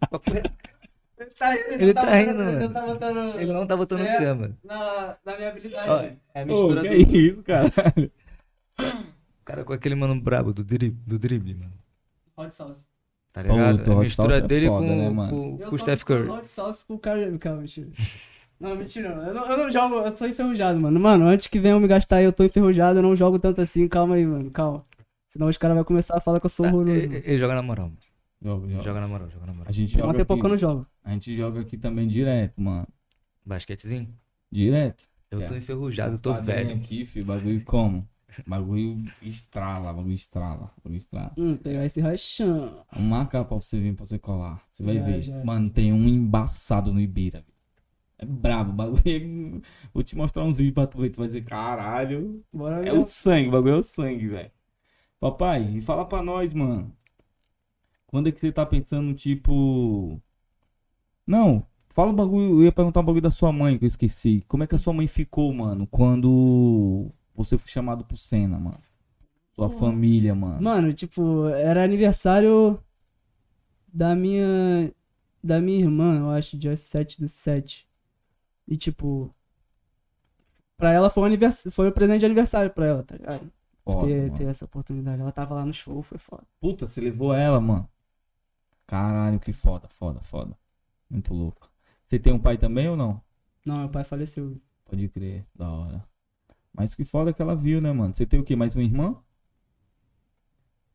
Ele tá rindo, Ele tá rindo, Ele mano. tá botando Ele não tá botando É. mano. na, na minha habilidade. Ó, é a Ô, mistura que do é isso, caralho? cara com aquele mano brabo do drible, do drible mano. Hot sauce. Tá ligado? Puta, a hot mistura é dele foda, com, né, com, com o Steph Curry. Hot sauce pro cara. Calma, mentira. Não, mentira. Eu, não. eu não jogo, eu sou enferrujado, mano. Mano, antes que venham me gastar aí, eu tô enferrujado, eu não jogo tanto assim. Calma aí, mano. Calma. Senão os caras vão começar a falar que eu sou horroroso. Ele, mano. ele joga na moral, mano. Joga, joga. Joga na moral, joga na moral. A gente Tem joga um tempo que eu não aqui, jogo. a gente joga aqui também direto, mano. Basquetezinho? Direto. Eu tô É. enferrujado, tô Padrinho velho. aqui, filho, bagulho como? Bagulho estrala, bagulho estrala, bagulho estrala. Hum, pegar esse rachão. Vamos marcar pra você vir, pra você colar. Você vai Já, ver. já. Mano, tem um embaçado no Ibira. velho. É brabo, o bagulho. é- Vou te mostrar uns vídeos pra tu ver. Tu vai dizer, caralho. Bora É o sangue, o bagulho é o sangue, velho. Papai, fala pra nós, mano. Quando é que você tá pensando, tipo. Não, fala o bagulho. Eu ia perguntar um bagulho da sua mãe que eu esqueci. Como é que a sua mãe ficou, mano, quando você foi chamado pro Senna, mano? Sua família, mano. Mano, tipo, era aniversário da minha. Da minha irmã, eu acho, dia 7 do 7. E tipo. Pra ela foi um, anivers... foi um presente de aniversário pra ela, tá ligado? Foda, ter, ter essa oportunidade. Ela tava lá no show, foi foda. Puta, você levou ela, mano. Caralho, que foda, foda, foda. Muito louco. Você tem um pai também ou não? Não, meu pai faleceu. Pode crer, da hora. Mas que foda que ela viu, né, mano? Você tem o quê? Mais uma irmã?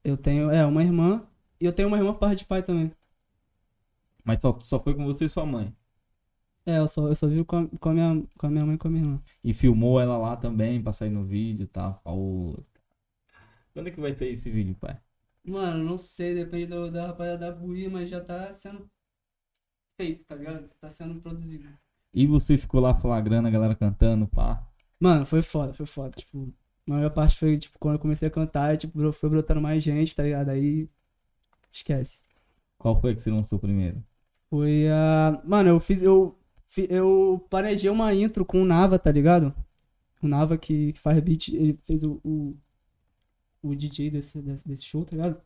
Eu tenho, é, uma irmã. E eu tenho uma irmã por parte de pai também. Mas só, só foi com você e sua mãe. É, eu só, eu só vivo com a, com, a minha, com a minha mãe e com a minha irmã. E filmou ela lá também pra sair no vídeo e tal. Quando é que vai sair esse vídeo, pai? Mano, não sei, depende do, da rapaziada da Buí, mas já tá sendo feito, tá ligado? Tá sendo produzido. E você ficou lá flagrando a galera cantando, pá. Mano, foi foda, foi foda. Tipo, a maior parte foi, tipo, quando eu comecei a cantar, tipo, foi brotando mais gente, tá ligado? Aí. Esquece. Qual foi que você lançou primeiro? Foi a. Mano, eu fiz. Eu, eu planejei uma intro com o Nava, tá ligado? O Nava que, que faz beat, ele fez o, o, o DJ desse, desse, desse show, tá ligado?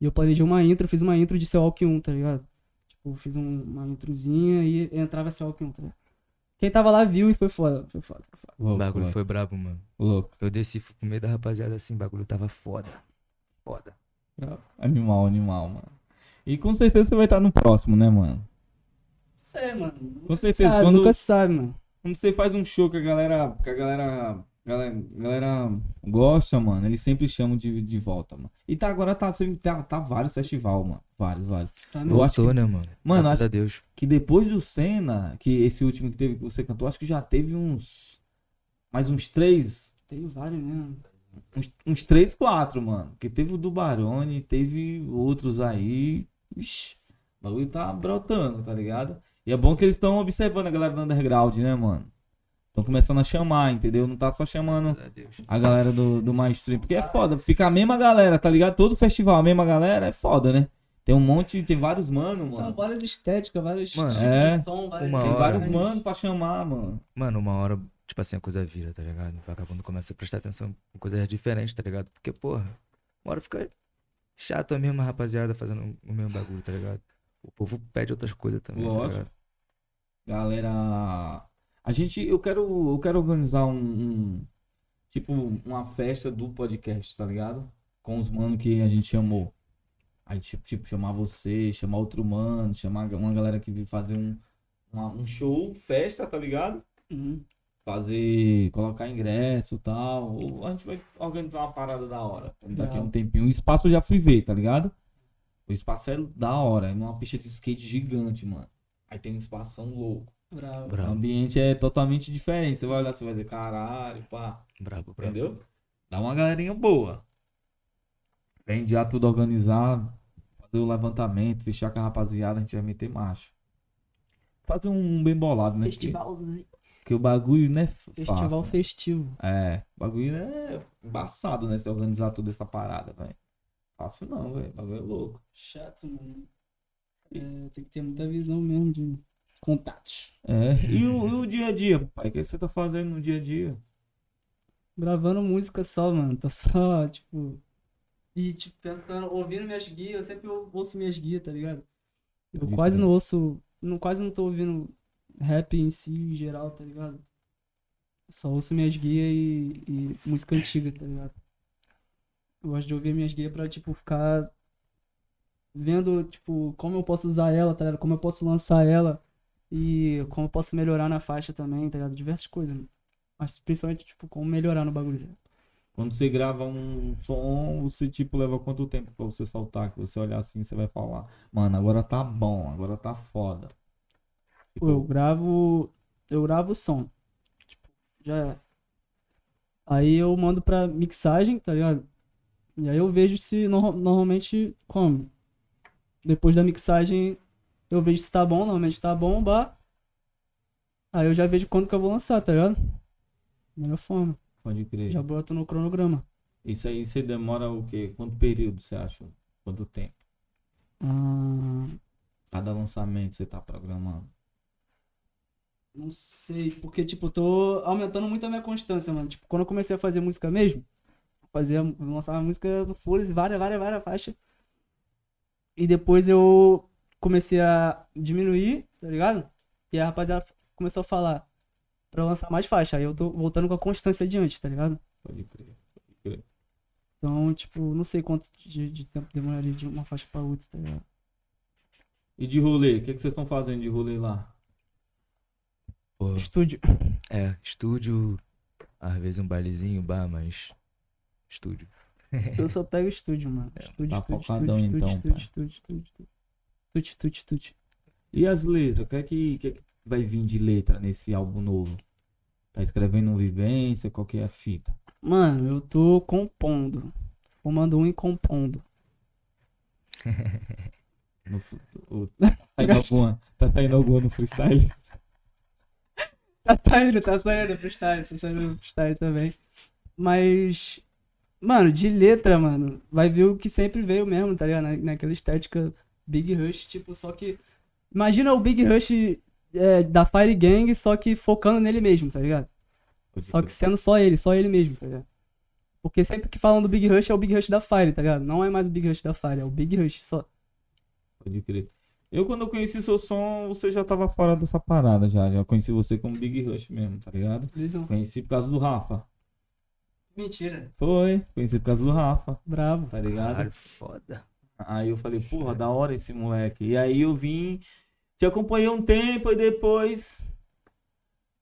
E eu planejei uma intro, fiz uma intro de Seu Walk 1, tá ligado? Tipo, fiz um- uma introzinha e entrava Seu Walk 1, tá ligado? Quem tava lá viu e foi foda, foi foda, foi foda. O Louco, bagulho louco, foi brabo, mano. louco. Eu desci fui pro meio da rapaziada assim, o bagulho tava foda. Foda. Animal, animal, mano. E com certeza você vai estar no próximo, né, mano? Sei, mano. Com certeza, Sabe, quando- Nunca sabe, mano. Quando você faz um show que a galera. Que a galera. Galera, galera gosta, mano, eles sempre chamam de, de volta, mano. E tá, agora tá, tá, tá vários festivais, mano. Vários, vários. Tá Eu acho Voltou, que- né, mano? Mano, Graças acho- a Deus. Que depois do Senna, que esse último que teve que você cantou, acho que já teve uns. Mais uns três. Tem vários mesmo. Uns, uns três, quatro, mano. Porque teve o do Barone, teve outros aí. Ixi, o bagulho tá brotando, tá ligado? E é bom que eles estão observando a galera do underground, né, mano? Estão começando a chamar, entendeu? Não tá só chamando a galera do, do mainstream. Porque é foda, fica a mesma galera, tá ligado? Todo festival, a mesma galera, é foda, né? Tem um monte, tem vários mano, São várias estéticas, vários Mano, tipos é. de som, várias Uma Tem hora. vários mano pra chamar, mano. Mano, uma hora, tipo assim, a coisa vira, tá ligado? O vagabundo começa a prestar atenção em coisas diferentes, tá ligado? Porque, porra, uma hora fica chato a mesma rapaziada fazendo o mesmo bagulho, tá ligado? O povo pede outras coisas também, tá Lógico. ligado? Galera, a gente, eu quero, eu quero organizar um, um- tipo uma festa do podcast, tá ligado? Com os mano que a gente chamou. Aí tipo, tipo chamar você, chamar outro mano, chamar uma galera que veio fazer um, uma- um show, festa, tá ligado? Uhum. Fazer, colocar ingresso e tal. Ou a gente vai organizar uma parada da hora. Daqui a um tempinho. O espaço eu já fui ver, tá ligado? O espaço é da hora, é numa pista de skate gigante, mano. Aí tem um espação louco. Bravo. O Brabo, ambiente é totalmente diferente. Você vai olhar, você vai dizer, caralho, pá. brabo, brabo. Entendeu? Dá uma galerinha boa. Vem já tudo organizado. Fazer o levantamento, fechar com a rapaziada, a gente vai meter marcha. Fazer um bem bolado, né? Festivalzinho. porque o bagulho, né? Festival fácil. festivo. É, o bagulho é embaçado, né? Se organizar toda essa parada, velho. fácil não, velho. Bagulho é louco. Chato, mano. É, tem que ter muita visão mesmo de contatos. É. E o, e o dia a dia, pai? O que você tá fazendo no dia a dia? Gravando música só, mano. Tô só, tipo. E, tipo, pensando, ouvindo minhas guias, eu sempre ou- ouço minhas guias, tá ligado? Eu Pode quase não ouço. Não, quase não tô ouvindo rap em si, em geral, tá ligado? Só ouço minhas guias e, e música antiga, tá ligado? Eu gosto de ouvir minhas guias pra, tipo, ficar vendo, tipo, como eu posso usar ela, tá ligado? Como eu posso lançar ela e como eu posso melhorar na faixa também, tá ligado? Diversas coisas. Mas principalmente, tipo, como melhorar no bagulho. tá? Quando você grava um som, você tipo leva quanto tempo pra você soltar? Que você olhar assim, você vai falar, mano, agora tá bom, agora tá foda. Tipo, eu gravo. Eu gravo o som. Tipo, já é. Aí eu mando pra mixagem, tá ligado? E aí eu vejo se no- normalmente como. Depois da mixagem eu vejo se tá bom, normalmente tá bom, bah. Aí eu já vejo quando que eu vou lançar, tá ligado? Melhor forma. Pode crer. Já boto no cronograma. Isso aí você demora o quê? Quanto período você acha? Quanto tempo? Ah, Cada lançamento você tá programando? Não sei, porque, tipo, eu tô aumentando muito a minha constância, mano. Tipo, quando eu comecei a fazer música mesmo, fazia, lançava música no Flores, várias, várias, várias faixas. E depois eu comecei a diminuir, tá ligado? E a rapaziada começou a falar pra lançar mais faixa. Aí eu tô voltando com a constância adiante, tá ligado? Pode crer. Pode crer. Então, tipo, não sei quanto de, de tempo demoraria de uma faixa pra outra, tá ligado? E de rolê? O que, que vocês estão fazendo de rolê lá? Pô, Estúdio. é, estúdio, às vezes um bailezinho, bar, mas estúdio. Eu só pego estúdio, mano. Estúdio, tá estúdio, focadão, estúdio, então, estúdio, pai. estúdio, estúdio, estúdio. Estúdio, estúdio, estúdio. E as letras? O que é que, que, é que vai vir de letra nesse álbum novo? Tá escrevendo vivência? Qual que é a fita? Mano, eu tô compondo. Fumando um e compondo. No, o- tá, saindo alguma, tá saindo alguma no freestyle? Tá saindo, tá saindo freestyle, tá saindo freestyle também. Mas, mano, de letra, mano, vai ver o que sempre veio mesmo, tá ligado? Na, naquela estética Big Rush, tipo, só que. Imagina o Big Rush é, da Fire Gang, só que focando nele mesmo, tá ligado? Só que sendo só ele, só ele mesmo, tá ligado? Porque sempre que falam do Big Rush é o Big Rush da Fire, tá ligado? Não é mais o Big Rush da Fire, é o Big Rush só. Pode crer. Eu, quando eu conheci seu som, você já tava fora dessa parada já. Já conheci você como Big Rush mesmo, tá ligado? Conheci por causa do Rafa. Mentira. Foi, conheci por causa do Rafa, Bravo. tá ligado? Caralho, foda. Aí eu falei, porra, da hora esse moleque. E aí eu vim, te acompanhei um tempo e depois.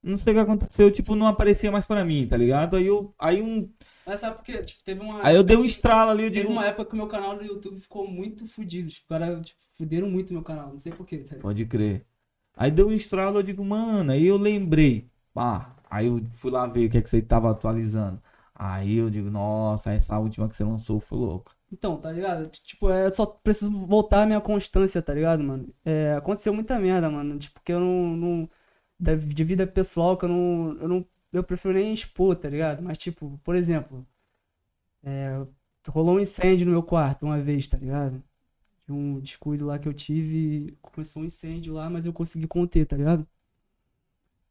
Não sei o que aconteceu, tipo, não aparecia mais pra mim, tá ligado? Aí eu. Aí um. Mas sabe por quê? Tipo, teve uma. Aí eu dei um estralo ali, eu Teve digo. uma época que o meu canal no YouTube ficou muito fudido. Os caras, tipo, fuderam muito meu canal. Não sei porquê, tá ligado? Pode crer. Aí deu um estralo, eu digo, mano, aí eu lembrei. Pá, aí eu fui lá ver o que é que você tava atualizando. Aí eu digo, nossa, essa última que você lançou foi louca. Então, tá ligado? Tipo, é, só preciso voltar a minha constância, tá ligado, mano? É, aconteceu muita merda, mano. Tipo, que eu não. não da- de vida pessoal que eu não, eu não. Eu prefiro nem expor, tá ligado? Mas, tipo, por exemplo. É, rolou um incêndio no meu quarto uma vez, tá ligado? De um descuido lá que eu tive. Começou um incêndio lá, mas eu consegui conter, tá ligado?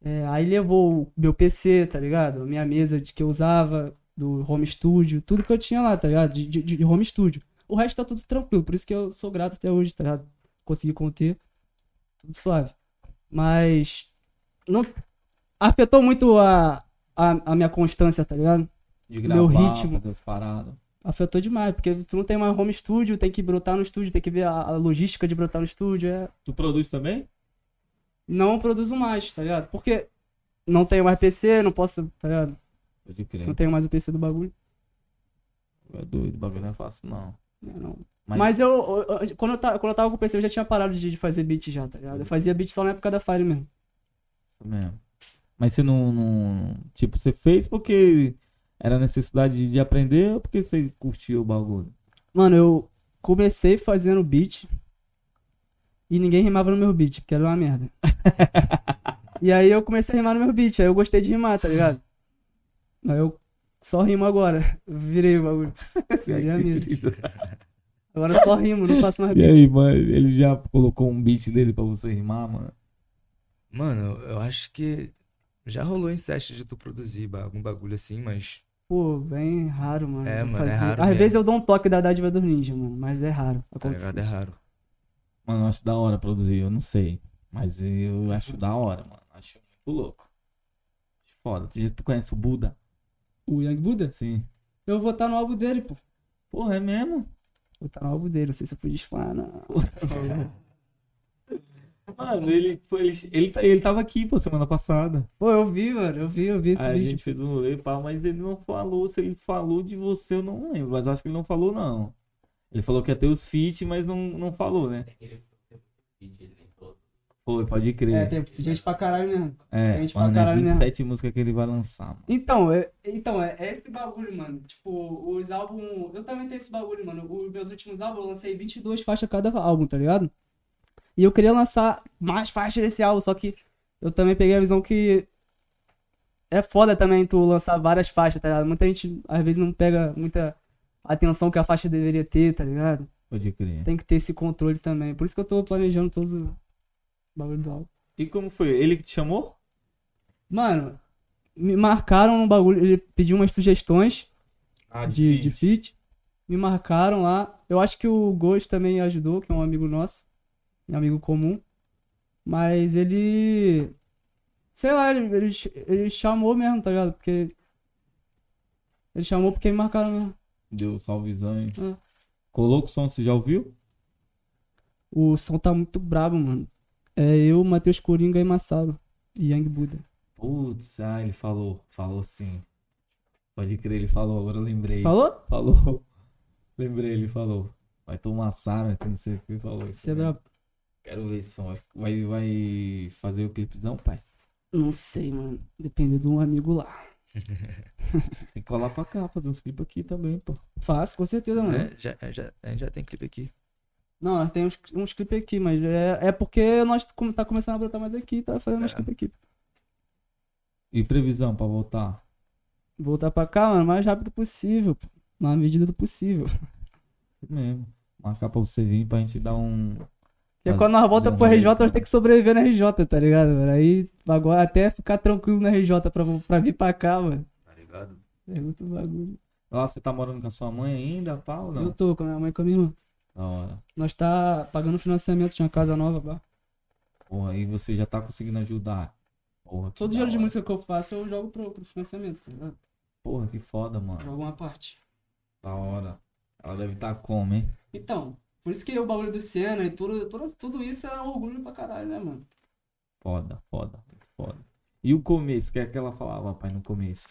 É, aí levou meu PC, tá ligado? Minha mesa de que eu usava, do home studio, tudo que eu tinha lá, tá ligado? De, de, de home studio. O resto tá tudo tranquilo, por isso que eu sou grato até hoje, tá ligado? Consegui conter, tudo suave. Mas não afetou muito a, a, a minha constância, tá ligado? De Meu gravar, ritmo. fazer as paradas. Afetou demais, porque tu não tem mais home studio, tem que brotar no estúdio, tem que ver a, a logística de brotar no estúdio, é... Tu produz também? Não produzo mais, tá ligado? Porque não tenho mais PC, não posso, tá ligado? Pode crer. Não tenho mais o PC do bagulho. É doido, o bagulho não é fácil, não. É, não. Mas- Mas, eu, quando, eu tava, quando eu tava com o PC, eu já tinha parado de, de fazer beat já, tá ligado? Eu fazia beat só na época da Fire mesmo. Isso mesmo. Mas você não, não- Tipo, você fez porque era necessidade de, de aprender ou porque você curtiu o bagulho? Mano, eu comecei fazendo beat e ninguém rimava no meu beat, porque era uma merda. e aí eu comecei a rimar no meu beat, aí eu gostei de rimar, tá ligado? Aí eu só rimo agora. Virei o bagulho. Virei a mesa. Agora só rimo, não faço mais E beat. aí, mano, ele já colocou um beat dele pra você rimar, mano? Mano, eu acho que já rolou em de tu produzir algum bagulho assim, mas. Pô, bem raro, mano. É, mano, é fazer. raro Às mesmo. vezes eu dou um toque da dádiva dos ninja, mano, mas é raro Tá acontecer. ligado? É raro. Mano, eu acho da hora produzir, eu não sei. Mas eu acho da hora, mano. Acho muito louco. Foda. Tu conhece o Buda? O Young Buddha? Sim. Eu vou estar no álbum dele, pô. Porra, é mesmo? Vou estar no álbum dele, não sei se eu podia falar, não. Mano, ele, foi, ele, ele, tá- ele tava aqui, pô, semana passada. Pô, eu vi, mano, eu vi, eu vi esse Aí a vídeo. gente fez um rolê, pá, mas ele não falou. Se ele falou de você, eu não lembro. Mas acho que ele não falou, não. Ele falou que ia ter os feat, mas não, não falou, né? Foi, pode É, crer. tem gente pra caralho mesmo. É, gente pra mano, é caralho mesmo. 27 músicas que ele vai lançar, mano. Então, é, então é, é esse bagulho, mano. Tipo, os álbuns. Eu também tenho esse bagulho, mano. Os meus últimos álbuns eu lancei 22 faixas cada álbum, tá ligado? E eu queria lançar mais faixas desse álbum, só que eu também peguei a visão que. É foda também tu lançar várias faixas, tá ligado? Muita gente às vezes não pega muita atenção que a faixa deveria ter, tá ligado? Pode crer. Tem que ter esse controle também. Por isso que eu tô planejando todos os bagulho do álbum. E como foi? Ele que te chamou? Mano, me marcaram no bagulho. Ele pediu umas sugestões Ah, de, de feat. Me marcaram lá. Eu acho que o Ghost também ajudou, que é um amigo nosso. Um amigo comum. Mas ele. Sei lá, ele, ele, ele chamou mesmo, tá ligado? Porque. Ele chamou porque me marcaram mesmo. Deu salvezão, hein? Ah. Colou o som, você já ouviu? O som tá muito brabo, mano. É eu, Matheus Coringa e Massaro. E Young Buddha. Putz, ah, ele falou. Falou sim. Pode crer, ele falou, agora eu lembrei. Falou? Falou. Lembrei, ele falou. Vai tomar Sara, não sei o que ele falou. isso é mesmo. brabo? Quero ver esse som. Vai, vai fazer o clipezão, pai? Não sei, mano. Depende de um amigo lá. Tem que colar pra cá, fazer uns clipes aqui também, pô. Faço, com certeza, mano. É, já, já, a gente já tem clipe aqui. Não, nós temos uns, uns clipes aqui, mas é, é porque nós com- tá começando a brotar mais aqui, tá fazendo uns É. clipes aqui. E previsão pra voltar? Voltar pra cá, mano, o mais rápido possível, pô. Na medida do possível. Isso mesmo. Marcar pra você vir pra gente dar um. Porque quando nós volta mas pro RJ, nós tem que sobreviver na RJ, tá ligado, mano? Aí, agora até ficar tranquilo na RJ pra, pra vir pra cá, mano. Tá ligado? É muito bagulho. Lá você tá morando com a sua mãe ainda, ou Eu tô com a minha mãe e com a minha irmã. Da hora. Nós tá pagando financiamento, tinha uma casa nova, pá. Porra, aí você já tá conseguindo ajudar. Porra, que Todo dinheiro de música que eu faço, eu jogo pro, pro financiamento, tá ligado? Porra, que foda, mano. Jogo uma parte. Da hora. Ela deve estar tá como, hein? Então, por isso que o bagulho do Senna e tudo, tudo, tudo isso é um orgulho pra caralho, né, mano? Foda, foda, foda. E o começo, o que é que ela falava, pai, no começo?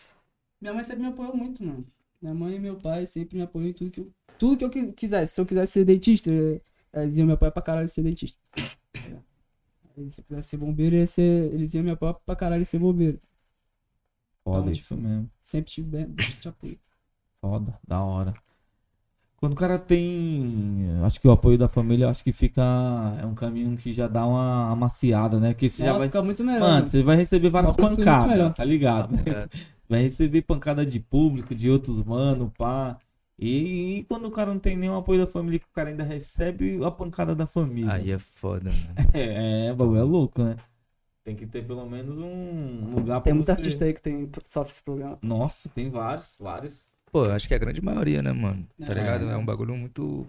Minha mãe sempre me apoiou muito, mano. Minha mãe e meu pai sempre me apoiam em tudo que eu, tudo que eu quis- quisesse. Se eu quisesse ser dentista, eh, eles iam me apoiar pra caralho ser dentista. Se eu quisesse ser bombeiro, ia ser, eles iam me apoiar pra caralho ser bombeiro. Foda, Então, isso tipo, mesmo. Sempre tive bem, bastante apoio. Foda, da hora. Quando o cara tem. Acho que o apoio da família, acho que fica. É um caminho que já dá uma amaciada, né? Porque você já Ela vai. fica muito melhor. Mano, mano. você vai receber várias pancadas, tá ligado? É. Vai receber pancada de público, de outros mano, pá. E, quando o cara não tem nenhum apoio da família, que o cara ainda recebe a pancada da família. Aí é foda, mano. É, é, bagulho é louco, né? Tem que ter pelo menos um lugar pra Tem muito você... artista aí que tem, sofre esse problema. Nossa, tem vários, vários. Pô, acho que é a grande maioria, né, mano? Tá É. ligado? É um bagulho muito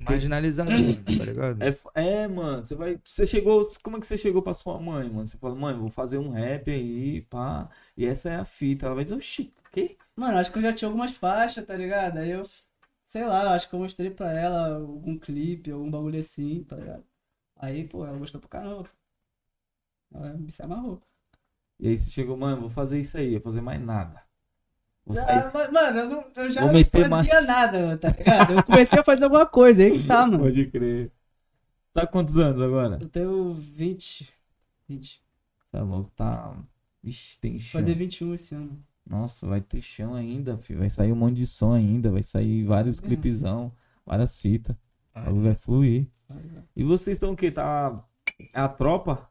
marginalizado, mano, tá ligado? É, é, mano, você vai. Você chegou. Como é que você chegou pra sua mãe, mano? Você fala, mãe, vou fazer um rap aí, pá. E essa é a fita. Ela vai dizer, oxi, o quê? Mano, acho que eu já tinha algumas faixas, tá ligado? Aí eu, sei lá, acho que eu mostrei pra ela algum clipe, algum bagulho assim, tá ligado? Aí, pô, ela gostou pra caramba. Ela se amarrou. E aí você chegou, mãe, vou fazer isso aí, vou fazer mais nada. Sair. Ah, mano, eu, não, eu já não fazia nada, tá ligado? Eu comecei a fazer alguma coisa, aí que tá, mano. Pode crer. Tá quantos anos agora? Eu tenho 20. 20. Tá louco, tá. Vixe, tem chão. Fazer 21 esse ano. Nossa, vai ter chão ainda, filho. Vai sair um monte de som ainda. Vai sair vários É. clipezão, várias fitas. Vai fluir. Vai, vai. E vocês estão o quê? Tá. É a tropa?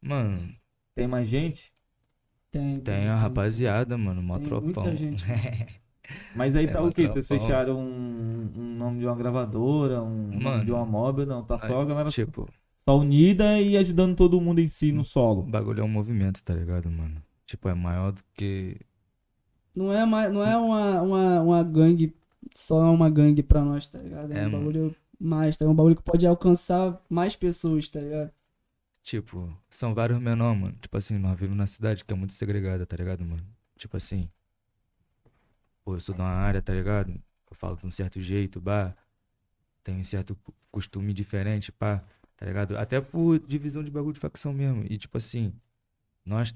Mano, Tem mais gente? Tem, tem a rapaziada, mano, mó Tem tropão. muita gente, Mas aí É tá o quê? Vocês fecharam um, um nome de uma gravadora, um nome Mano, de uma móvel? Não, tá só a galera Tipo, só unida e ajudando todo mundo em si no o solo. bagulho é um movimento, tá ligado, mano? Tipo, é maior do que. Não é, não é uma, uma, uma gangue, só uma gangue pra nós, tá ligado? É, É, um mano. bagulho mais, tá? É um bagulho que pode alcançar mais pessoas, tá ligado? Tipo, são vários menor, mano. Tipo assim, nós vivemos na cidade que é muito segregada, tá ligado, mano? Tipo assim. Pô, eu sou de uma área, tá ligado? Eu falo de um certo jeito, bah. Tenho um certo costume diferente, pá. Tá ligado? Até por divisão de bagulho de facção mesmo. E tipo assim, nós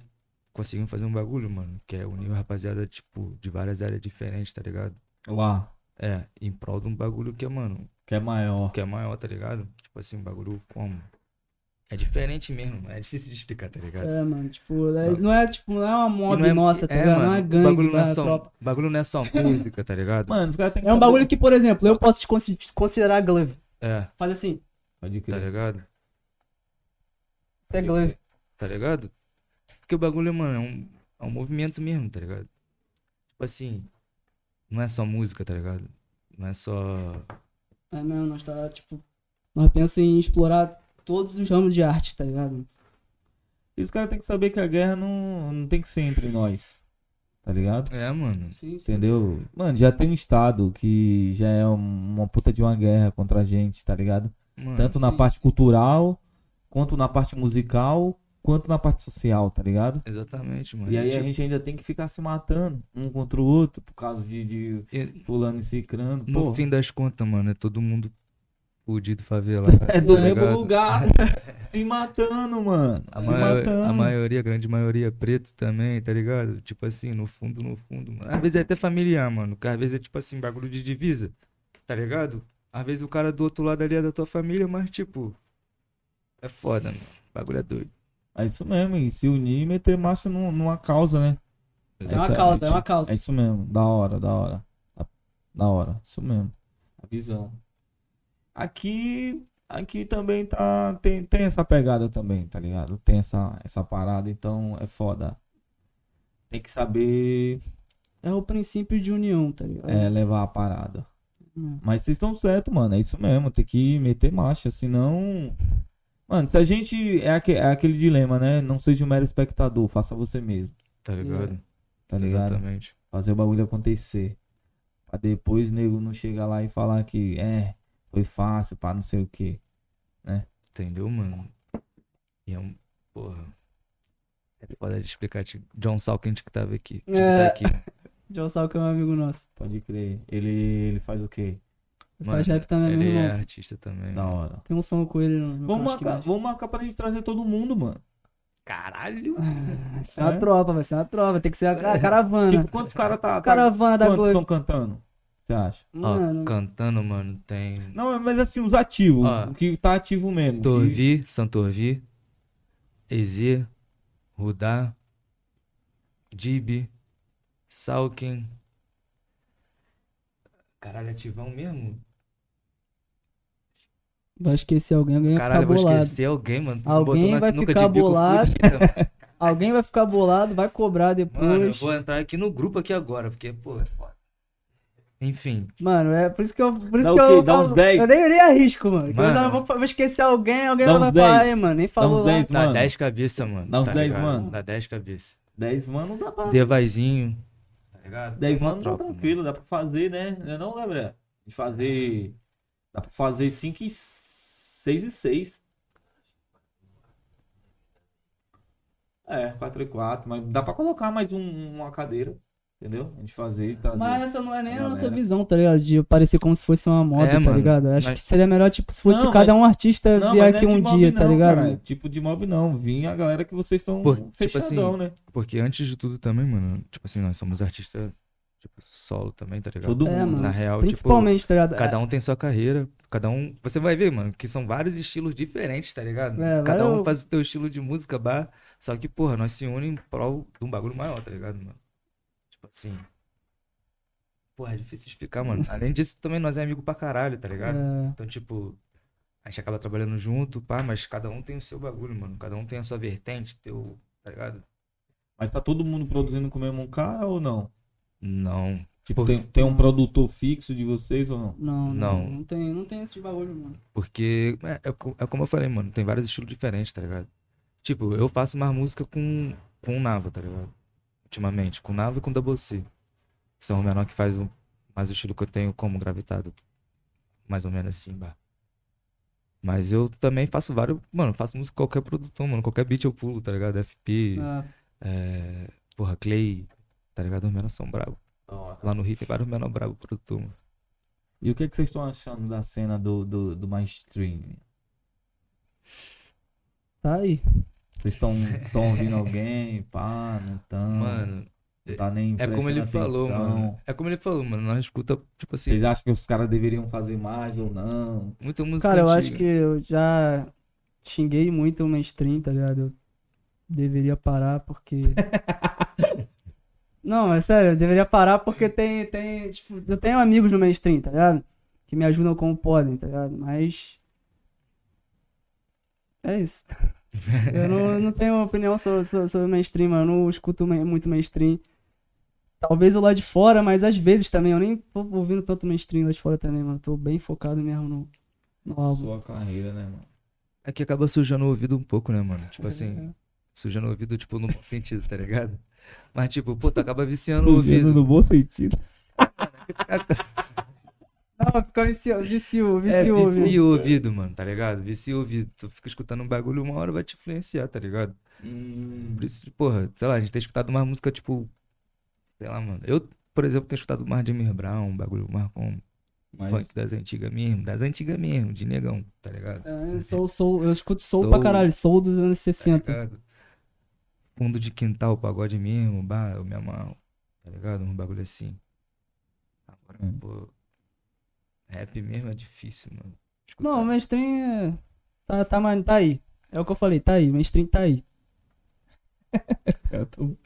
conseguimos fazer um bagulho, mano, que é unir a rapaziada, tipo, de várias áreas diferentes, tá ligado? Lá, É, em prol de um bagulho que é, mano, que é maior. que é maior, tá ligado? Tipo assim, um bagulho como? É diferente mesmo, é difícil de explicar, tá ligado? É, mano, tipo, é- não é tipo, não é uma mob não é- nossa, tá ligado? não é mano, gangue, bagulho não é é só, tropa. bagulho não é só música, tá ligado? Mano, os caras têm que É um saber- bagulho que, por exemplo, eu posso te consi- considerar glove. É, Faz assim, Pode tá crer. ligado? você é glove. Tá ligado? Porque o bagulho, mano, é um, é um movimento mesmo, tá ligado? Tipo assim, não é só música, tá ligado? Não é só. É mesmo, nós tá, tipo, nós pensamos em explorar todos os ramos de arte, tá ligado? E os caras têm que saber que a guerra não, não tem que ser entre nós. Tá ligado? É, mano. Sim, sim. Entendeu? Mano, já tem um estado que já é um- uma puta de uma guerra contra a gente, tá ligado? mano Tanto na sim, parte cultural, quanto na parte musical, quanto na parte social, tá ligado? Exatamente, mano. E aí a Tipo, gente ainda tem que ficar se matando um contra o outro por causa de, de e fulano e cicrano. no Pô, fim das contas, mano, é todo mundo fudido, favelado. é do tá mesmo lugar se matando, mano. A, se maior- matando. a maioria, a grande maioria é preto também, tá ligado? Tipo assim, no fundo, no fundo, mano. Às vezes é até familiar, mano. Que às vezes é tipo assim, bagulho de divisa, tá ligado? Às vezes o cara do outro lado ali é da tua família, mas tipo. É foda, mano. O bagulho é doido. É isso mesmo, e se unir e meter marcha num- numa causa, né? É uma Essa- causa, é uma causa. É isso mesmo, da hora, da hora. Da- Da hora, isso mesmo. A visão. Aqui, aqui também tá. Tem, tem essa pegada também, tá ligado? Tem essa, essa parada, então é foda. Tem que saber É o princípio de união, tá ligado? é, levar a parada. Hum. Mas vocês estão certos, mano. É isso mesmo. Tem que meter marcha. Senão. Mano, se a gente. É, é aquele dilema, né? Não seja um mero espectador. Faça você mesmo. Tá ligado? Tá ligado? Exatamente. Fazer o bagulho acontecer. Pra depois o nego não chegar lá e falar que é. Foi fácil, pá, não sei o que. Entendeu, mano? E é um. Porra. É foda de explicar. tipo, John Salkins que tava aqui. Tipo, É. tá aqui. John Sal, que é um amigo nosso. Pode crer. Ele, ele faz o quê? Faz Mano, rap também, Ele é artista também. Da hora. Tem um som com ele no meu Vamos marcar, vamos marcar pra gente trazer todo mundo, mano. Caralho! Vai ser uma É? tropa, vai ser uma tropa. Tem que ser a ca- caravana. Tipo, quantos caras tá, tá. caravana da Quantos Globo. estão cantando? Você acha? Ó, Mano, cantando, mano, tem. Não, mas assim, os ativos. Ó. O que tá ativo mesmo. que- Torvi, Santorvi, Ezir, Rudá, Dib, Salkin. Caralho, ativão mesmo? vai esquecer alguém, alguém vai Caralho, ficar eu vou bolado. esquecer alguém, mano. Alguém vai ficar bolado. Alguém vai ficar bolado, vai cobrar Mano, eu depois. vou entrar aqui no grupo aqui agora, porque, pô, é foda. Enfim, Mano, é por isso que eu. Por isso Dá que eu, Dá uns eu, 10? eu nem, nem arrisco, mano. eu Mano. já vou, vou esquecer alguém, alguém Dá vai falar, 10. aí, mano. Nem Dá falou uns lá. 10, dá mano. 10 cabeças, mano. Dá uns tá 10, ligado? mano. Dá 10 cabeças. 10 mano dá pra. Devaizinho. Tá ligado? 10 Uma mano tá tranquilo, dá pra fazer, né? Não é não, Gabriel? De fazer. Dá pra fazer 5 e 6 e 6. É, 4 e 4, mas dá pra colocar mais um- uma cadeira, entendeu? A gente fazer e trazer. Mas essa não é nem a nossa Galera. visão, tá ligado? De parecer como se fosse uma moda, É, tá mano. ligado? Acho Mas- que seria melhor, tipo, se fosse Não, cada um artista Não, vier mas aqui é um dia, tá não, ligado? cara. Tipo de mob não. Vim a galera que vocês estão tipo fechadão, assim, né? Porque antes de tudo também, mano, tipo assim, nós somos artistas, tipo, solo também, tá ligado? Todo É, mundo. mano. Na real, Principalmente, tá ligado? tipo, cada um tem sua carreira, cada um... Você vai ver, mano, que são vários estilos diferentes, tá ligado? É, cada um faz o teu estilo de música, bar, só que, porra, nós se unimos em prol de um bagulho maior, tá ligado, mano? Tipo assim... Porra, é difícil explicar, mano. Além disso, também nós é amigo pra caralho, tá ligado? É, Então, tipo, a gente acaba trabalhando junto, pá, mas cada um tem o seu bagulho, mano. Cada um tem a sua vertente, teu, tá ligado? Mas tá todo mundo produzindo com o mesmo cara ou não? Não. Tipo, tem, tem um produtor fixo de vocês ou não? Não, não, Não. não tem, não tem esses bagulho, mano. Porque é, é é como eu falei, mano, tem vários estilos diferentes, tá ligado? Tipo, eu faço mais música com, com o Nava, tá ligado? Ultimamente, com o Nava e com o Double C. São o menor que faz um, mais o estilo que eu tenho como gravitado. Mais ou menos assim, bah. Mas eu também faço vários. Mano, faço música com qualquer produtor, mano. Qualquer beat eu pulo, tá ligado? FP, Ah, é, porra, Clay, tá ligado? Os menores são bravos. Lá no Rio tem vários menores bravos produtor, mano. E o que, que vocês estão achando da cena do, do, do mainstream? tá aí. Vocês estão ouvindo alguém? Pá, não estão. Mano, não tá nem é como ele prestando falou, atenção. mano. É como ele falou, mano. Nós escuta, tipo assim, Vocês acham que os caras deveriam fazer mais ou não? muita música Cara, eu acho antiga. que eu já xinguei muito o mainstream, tá ligado? Eu deveria parar porque. Não, é sério, eu deveria parar porque tem, tem, tipo, eu tenho amigos no mainstream, tá ligado? Que me ajudam como podem, tá ligado? Mas. É isso. Eu não, não tenho opinião sobre, sobre, sobre mainstream, mano. Eu não escuto muito mainstream. Talvez eu lá de fora, mas às vezes também. Eu nem tô ouvindo tanto mainstream lá de fora também, mano. Tô bem focado mesmo no, no álbum. Sua carreira, né, mano? É que acaba sujando o ouvido um pouco, né, mano? Tipo É. assim, sujando o ouvido, tipo, no bom sentido, tá ligado? Mas, tipo, pô, tu acaba viciando o ouvido. no bom sentido. Não, fica vicio, vicio, vicio, É, ouvido. vicia o ouvido, mano, tá ligado? Vicia o ouvido. Tu fica escutando um bagulho, uma hora vai te influenciar, tá ligado? Hum, Por isso, porra, sei lá, a gente tem escutado uma música, tipo, sei lá, mano. Eu, por exemplo, tenho escutado mais James Brown, um bagulho mais com mas funk das antigas mesmo, das antigas mesmo, de negão, tá ligado? É, soul, soul, eu escuto soul, Soul. pra caralho, soul dos anos Tá 60. ligado? Fundo de quintal, pagode mesmo, bah, eu me amarro, tá ligado? Um bagulho assim. Agora, Hum. pô, rap mesmo é difícil, mano. Escutar. Não, o mainstream é... tá, tá, mano, tá aí. É o que eu falei, tá aí, o mainstream tá aí. eu tô-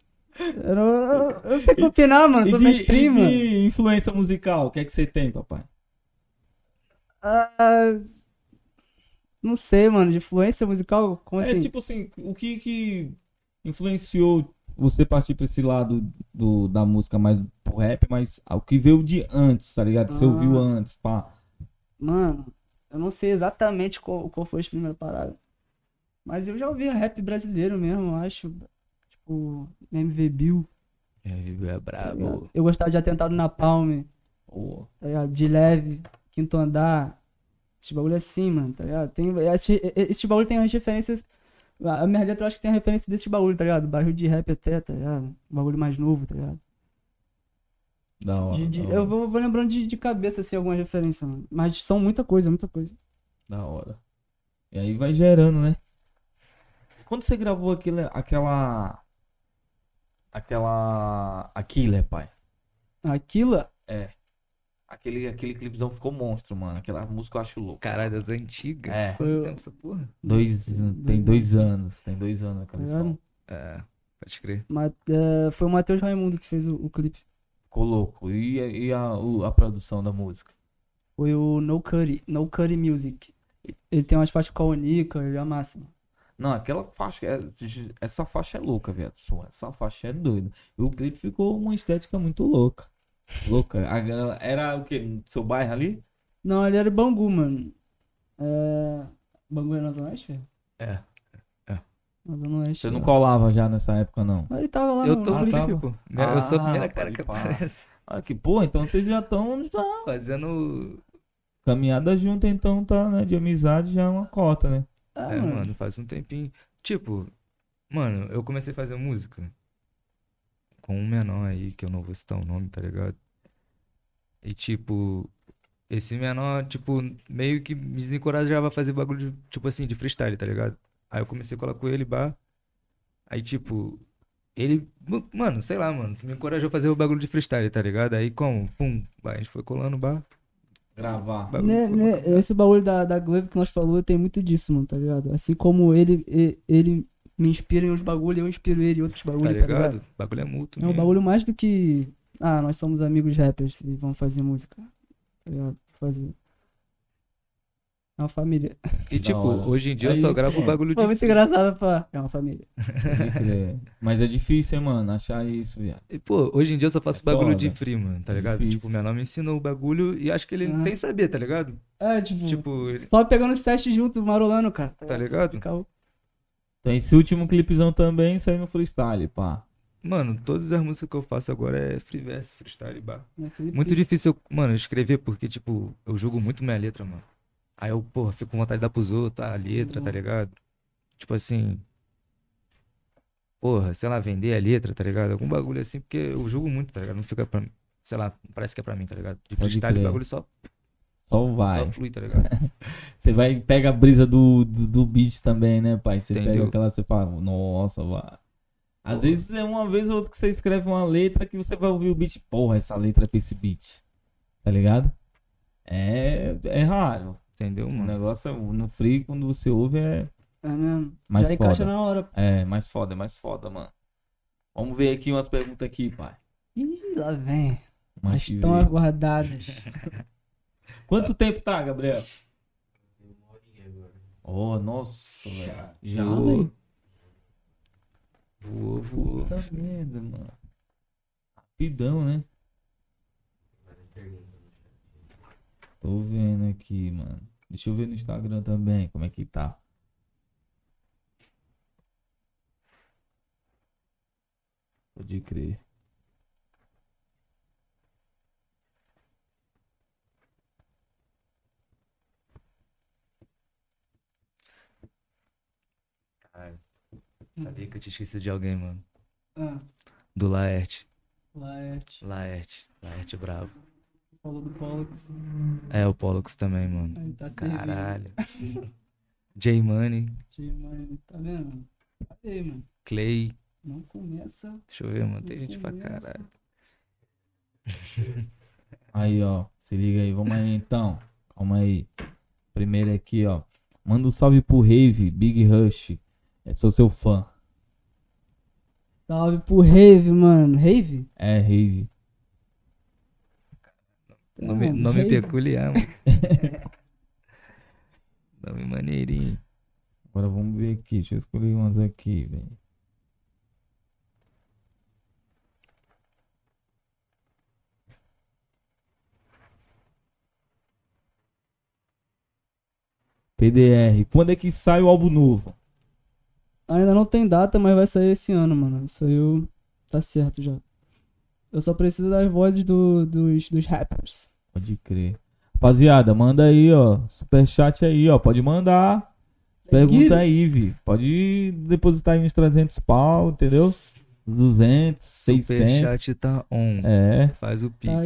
Eu, não- eu, tenho que opinar, mano, sobre de, mainstream, e mano. de influência musical, o que é que você tem, papai? Ah, não sei, mano, de influência musical, como É assim? tipo assim, o que que influenciou você partir pra esse lado do, da música mais pro rap, mas o que veio de antes, tá ligado? Você Ah. ouviu antes, pá. Mano, eu não sei exatamente qual, qual foi a primeira parada. Mas eu já ouvi rap brasileiro mesmo, eu acho. Tipo, MV Bill. É, Vivo é tá brabo. ligado? Eu gostava de Atentado na Palme, Pô, tá ligado? De Leve, Quinto Andar. Esse bagulho assim, mano, tá ligado? Tem, esse, esse bagulho tem as referências. A minha letra eu acho que tem a referência desse bagulho, tá ligado? Barril de rap até, tá ligado? Um bagulho mais novo, tá ligado? da hora, De- de- da hora, eu vou, vou lembrando de, de cabeça, assim, algumas referências, mano. Mas são muita coisa, muita coisa. da hora. E aí vai gerando, né? Quando você gravou aquele, aquela... Aquela... A Killer, pai. Aquilo, Aquele, aquele clipezão ficou monstro, mano. Aquela música eu acho louco. Caralho, das antigas. É. Foi- tempo essa porra? Dois, tem dois anos. Tem dois anos aquela som. É, pode crer. Ma- é, foi o Matheus Raimundo que fez o, o clipe. Ficou louco. E, a- e a, o- a produção da música? Foi o No Cutty, No Cutty Music. Ele tem umas faixas com a Onica, ele é mano. Não, aquela faixa. é- Essa faixa é louca, viado. Essa faixa é doida. E o clipe ficou uma estética muito louca. Louca. A galera- Era o que? No seu bairro ali? Não, ele era Bangu, mano. É... Bangu é na Zona Oeste, velho? É. Na Zona Oeste. Você não colava já nessa época, não? Mas ele tava lá Eu no, tô clipe, pô. eu sou a primeira Ah, cara que pá. aparece. Ah, que porra, então vocês já estão. Já... Fazendo. Caminhada junto, então tá, né? De amizade já é uma cota, né? Ah, É, mano. mano, faz um tempinho. Tipo, mano, eu comecei a fazer música com um menor aí, que eu não vou citar o nome, tá ligado? E tipo, esse menor, tipo, meio que me desencorajava a fazer bagulho, de, tipo assim, de freestyle, tá ligado? Aí eu comecei a colar com ele, bah. Aí, tipo, ele, mano, sei lá, mano, me encorajou a fazer o bagulho de freestyle, tá ligado? Aí como? Pum, bah, a gente foi colando, bah. Gravar. Né- né, esse bagulho da, da Glaive que nós falou tem muito disso, mano, tá ligado? Assim como ele, ele me inspira em uns bagulho, eu inspiro ele em outros Tá bagulho, tá ligado? ligado? O bagulho é mútuo É um bagulho mais do que. Ah, nós somos amigos rappers e vamos fazer música. Tá ligado? Fazer. É uma família. E tipo, hora. hoje em dia É eu só isso, gravo mano. bagulho de Foi muito engraçado, pá. É uma família. Mas é difícil, hein, mano, achar isso, viado. E, pô, hoje em dia eu só faço É bagulho foda. de free, mano, tá É ligado? difícil. Tipo, meu nome ensinou o bagulho e acho que ele Ah. tem que saber, tá ligado? É, tipo, Tipo, ele- só pegando os sete junto, marolando, cara. tá ligado? Caô. Então, esse último clipezão também saiu no freestyle, pá. Mano, todas as músicas que eu faço agora é free verse, freestyle, bar. Naquele Muito difícil, eu, mano, escrever porque, tipo, eu jogo muito minha letra, mano. Aí eu, porra, fico com vontade de dar pros outros, tá? A letra, tá Uhum. ligado? Tipo assim. Porra, sei lá, vender a letra, tá ligado? Algum bagulho assim, porque eu jogo muito, tá ligado? Não fica pra. Sei lá, não parece que é pra mim, tá ligado? De freestyle, bagulho só, Só vai. só flui, tá ligado? Você vai pega a brisa do, do, do beat também, né, pai? Você pega Entendeu? aquela, você fala, nossa, vai. Às Porra. vezes é uma vez ou outra que você escreve uma letra que você vai ouvir o beat. Porra, essa letra é pra esse beat. Tá ligado? É, é raro. Entendeu, O mano? negócio é- no free, quando você ouve, é, É mesmo. Mais Já encaixa foda. na hora. é mais foda, é mais foda, mano. Vamos ver aqui umas perguntas aqui, pai. Ih, lá vem. Mas estão aguardadas. Quanto tempo tá, Gabriel? Oh, nossa, velho. Já, velho. Voou, voou. Puta merda, mano. Rapidão, né? Tô vendo aqui, mano. Deixa eu ver no Instagram também como é que tá. Pode crer. Caralho. Sabia que eu tinha esquecido de alguém, mano. ah, Do Laerte. Laerte. Laerte. Laerte bravo. Falou do Pollux. É, o Pollux também, mano. Aí tá. Caralho. J Money, Tio, mano, Tá vendo? Aí, mano. Clay. Não começa. Deixa eu ver, mano. Tem gente pra começa. caralho. Aí, ó. Se liga aí. Vamos aí, então. Calma aí. Primeiro aqui, ó. Manda um salve pro Rave, Big Rush. Eu sou seu fã. Salve pro Rave, mano. Rave? É, Rave. Nome, nome Rave. peculiar, mano. nome maneirinho. Agora vamos ver aqui. Deixa eu escolher umas aqui, velho. PDR. Quando é que sai o álbum novo? Ainda não tem data, mas vai sair esse ano, mano. Isso aí eu... tá certo já. Eu só preciso das vozes do- dos, dos rappers. Pode crer. Rapaziada, manda aí, ó. Superchat aí, ó. Pode mandar. Pergunta aí, Vi. Pode depositar aí uns 300 pau, entendeu? 200, 600. Superchat tá on. É. Faz o pix. Tá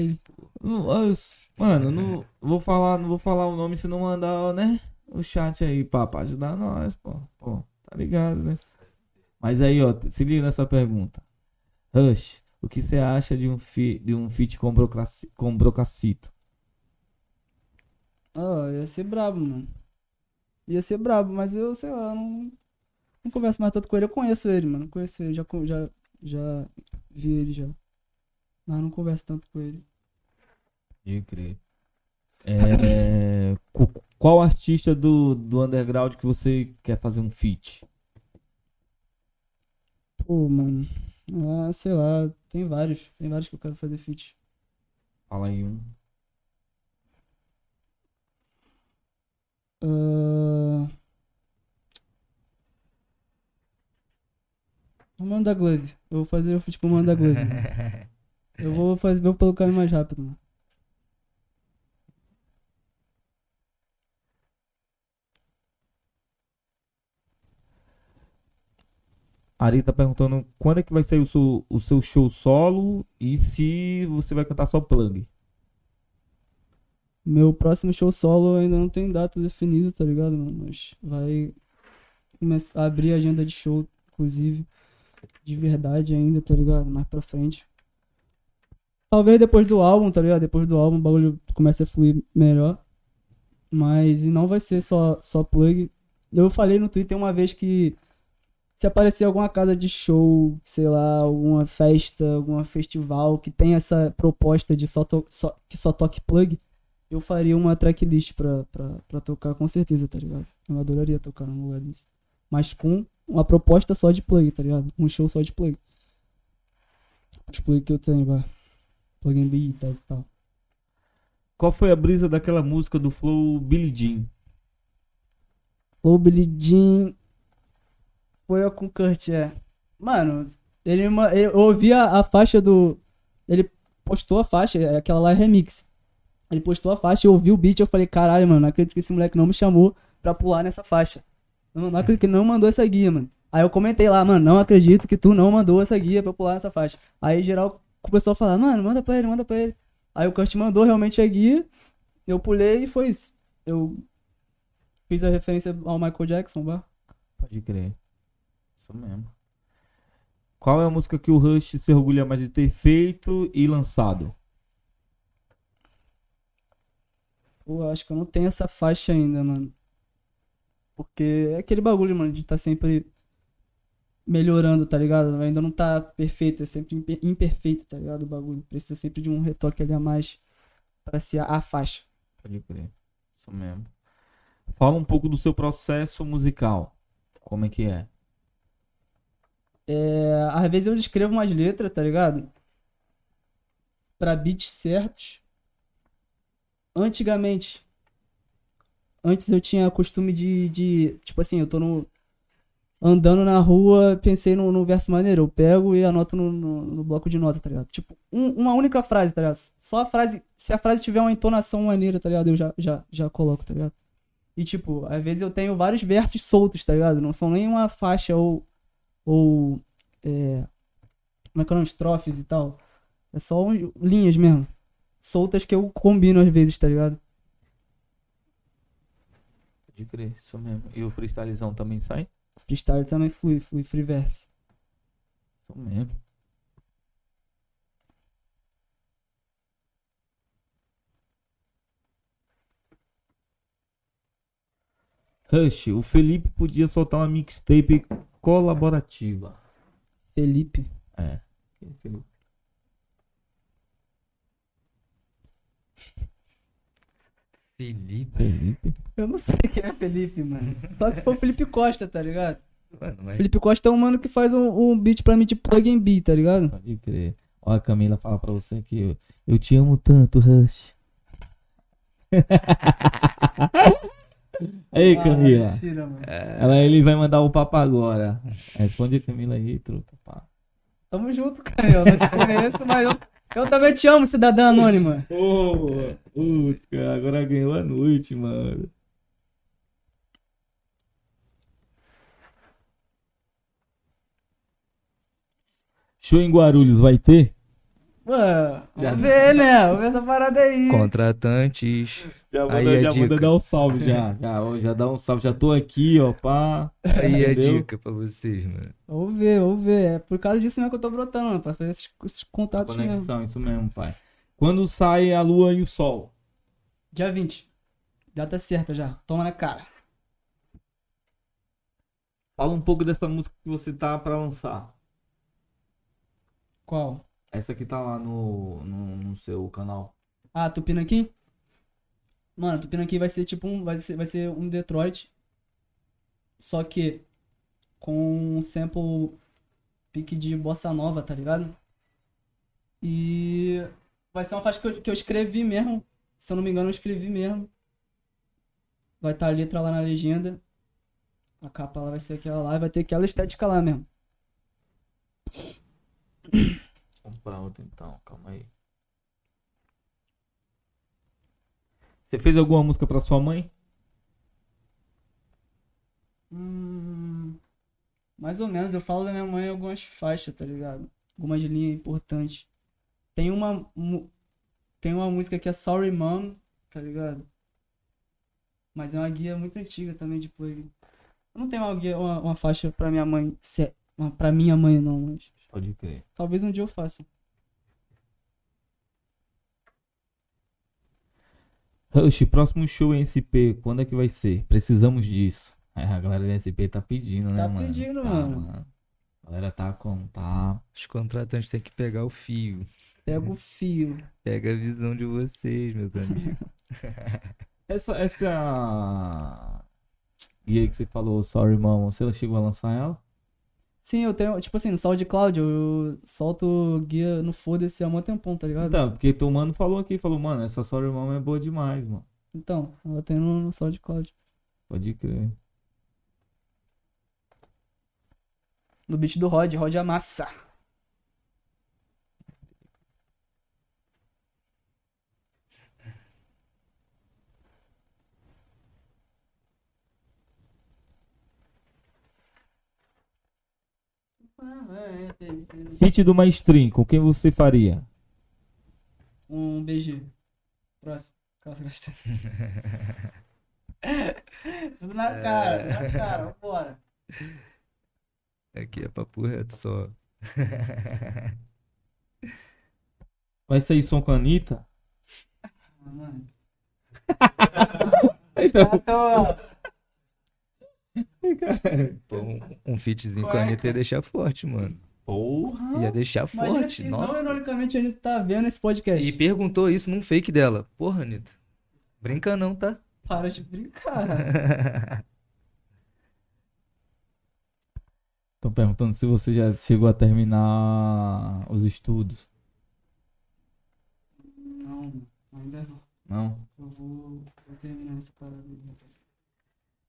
Mano, não vou falar, não vou falar o nome se não mandar, né? O chat aí, pá, pra ajudar nós, pô. Pô, tá ligado, né? Mas aí, ó, se liga nessa pergunta. Rush, o que você acha de um, fi, de um feat com, Brocaci, com Brocacito? Ah, ia ser brabo, mano. Ia ser brabo, mas eu, sei lá, não, não converso mais tanto com ele. Eu conheço ele, mano. Conheço ele, já, já, já vi ele já. Mas não converso tanto com ele. Pode crer. É, cu- qual artista do, do underground que você quer fazer um feat? Pô, mano. Ah, sei lá, tem vários. Tem vários que eu quero fazer feat. Fala aí um. Ah... O Mano da Glove. Eu vou fazer o feat com o Mano da Glove. Eu vou fazer, vou pelo caminho mais rápido, mano. Ari tá perguntando quando é que vai sair o seu, o seu show solo e se você vai cantar só plug. Meu próximo show solo ainda não tem data definida, tá ligado, mano? Mas vai começar a abrir a agenda de show, inclusive. De verdade ainda, tá ligado? Mais pra frente. Talvez depois do álbum, tá ligado? Depois do álbum o bagulho comece a fluir melhor. Mas e não vai ser só, só plug. Eu falei no Twitter uma vez que se aparecer alguma casa de show, sei lá, alguma festa, algum festival que tem essa proposta de só, to- só- que só toque plug, eu faria uma tracklist pra, pra, pra tocar com certeza, tá ligado? Eu adoraria tocar num lugar desse. Mas com uma proposta só de plug, tá ligado? Um show só de plug. Os plug que eu tenho, vai. Plug in beats e tal. Qual foi a brisa daquela música do Flow Billy Jean? O Billy Jean foi com o Kurt, é. Mano, ele, ma- eu ouvi a, a faixa do. Ele postou a faixa, é aquela lá é remix. Ele postou a faixa, eu ouvi o beat, eu falei, caralho, mano, não acredito que esse moleque não me chamou pra pular nessa faixa. Não, não acredito que ele não mandou essa guia, mano. Aí eu comentei lá, mano, não acredito que tu não mandou essa guia pra pular nessa faixa. Aí geral começou a falar, mano, manda pra ele, manda pra ele. Aí o Kurt mandou realmente a guia, eu pulei e foi isso. Eu fiz a referência ao Michael Jackson, bah. Pode crer. Isso mesmo. Qual é a música que o Rush se orgulha mais de ter feito e lançado? Pô, acho que eu não tenho essa faixa ainda, mano. Porque é aquele bagulho, mano, de tá sempre melhorando, tá ligado? Ainda não tá perfeito, é sempre imper- imperfeito, tá ligado? O bagulho. Precisa sempre de um retoque ali a mais pra ser a faixa. Pode crer. Isso mesmo. Fala um pouco do seu processo musical. Como é que é? É, às vezes eu escrevo umas letras, tá ligado? Pra beats certos. Antigamente, antes eu tinha costume de, de tipo assim, eu tô no, andando na rua, pensei num, verso maneiro, eu pego e anoto no, no, no bloco de nota, tá ligado? Tipo, um- uma única frase, tá ligado? Só a frase, se a frase tiver uma entonação maneira, tá ligado? Eu já, já, já coloco, tá ligado? E tipo, às vezes eu tenho vários versos soltos, tá ligado? Não são nem uma faixa ou, ou é, como é é e tal. É só linhas mesmo. Soltas que eu combino às vezes, tá ligado? Pode crer, isso mesmo. E o freestylezão também sai? Freestyle também flui, flui free verse. Isso mesmo. Rush, o Felipe podia soltar uma mixtape colaborativa. Felipe. É. Felipe. Felipe. Felipe? Eu não sei quem é Felipe, mano. Só se for Felipe Costa, tá ligado? Mano, mas Felipe Costa é um mano que faz um, um beat pra mim de plug and beat, tá ligado? Pode crer. Olha a Camila fala pra você aqui. Eu, eu te amo tanto, Rush. Aí, Camila. Ah, mentira, mano. Ela, ele vai mandar o papo agora. Responde a Camila aí, truta. pá. Tamo junto, cara. Eu não te conheço, mas eu, eu também te amo, cidadã anônima. Ô, putz, cara, agora ganhou a noite, mano. Show em Guarulhos vai ter? Mano, Já vamos ver, né? Vamos ver essa parada aí. contratantes. Já Aí manda, a já manda dar um salve já. Já, ó, já dá um salve. Já tô aqui, ó, pá. Aí a Entendeu? dica pra vocês, mano. Vamos ver, vamos ver. É por causa disso mesmo que eu tô brotando, mano. Pra fazer esses, esses contatos mesmo. Conexão, isso mesmo, pai. Quando sai a lua e o sol? Dia 20. Data certa já. Toma na cara. Fala um pouco dessa música que você tá pra lançar. Qual? Essa que tá lá no, no, no seu canal. Ah, Tupinanquim? Mano, Tupinanquim vai ser tipo um. Vai ser, vai ser um Detroit. Só que com um sample pique de bossa nova, tá ligado? E vai ser uma faixa que eu, que eu escrevi mesmo. Se eu não me engano, eu escrevi mesmo. Vai estar a letra lá na legenda. A capa lá vai ser aquela lá e vai ter aquela estética lá mesmo. Pra outra então, calma aí. Você fez alguma música pra sua mãe? Hum, mais ou menos, eu falo da minha mãe algumas faixas, tá ligado? Algumas linhas importantes. Tem uma, tem uma música que é Sorry Mom, tá ligado? Mas é uma guia muito antiga também de plug. Eu não tenho uma, guia, uma, uma faixa pra minha mãe, se- pra minha mãe não, mas Pode crer. talvez um dia eu faça. Rush, próximo show em SP, quando é que vai ser? Precisamos disso. É, a galera da SP tá pedindo, né, Tá mano? pedindo, Tá, mano. A galera tá como? Tá. Os contratantes têm que pegar o fio. Pega o fio. Pega a visão de vocês, meus amigos. Essa, essa. E aí que você falou, sorry, mama, você chegou a lançar ela? Sim, eu tenho, tipo assim, no SoundCloud, eu solto guia no foda-se há um tempão, tá ligado? Então, porque teu mano falou aqui, falou, mano, essa sorry, mama é boa demais, mano. Então, ela tem no, no SoundCloud. Pode crer. No beat do Rod, Rod Amassa. Fit do Maestrinho, com quem você faria? Um beijo. Próximo. Tudo na cara, tudo na cara, vambora. Aqui é papo reto só. Vai sair som com a Anitta? Ah, mano. Então, um, um fitzinho com a Anitta ia deixar forte, mano. porra. Ia deixar forte, nossa. não, ironicamente, a gente tá vendo esse podcast. E perguntou isso num fake dela. Porra, Anitta. Brinca não, tá? Para de brincar. Tô perguntando se você já chegou a terminar os estudos. não, ainda não. Não? Eu vou, vou terminar essa parada. aí.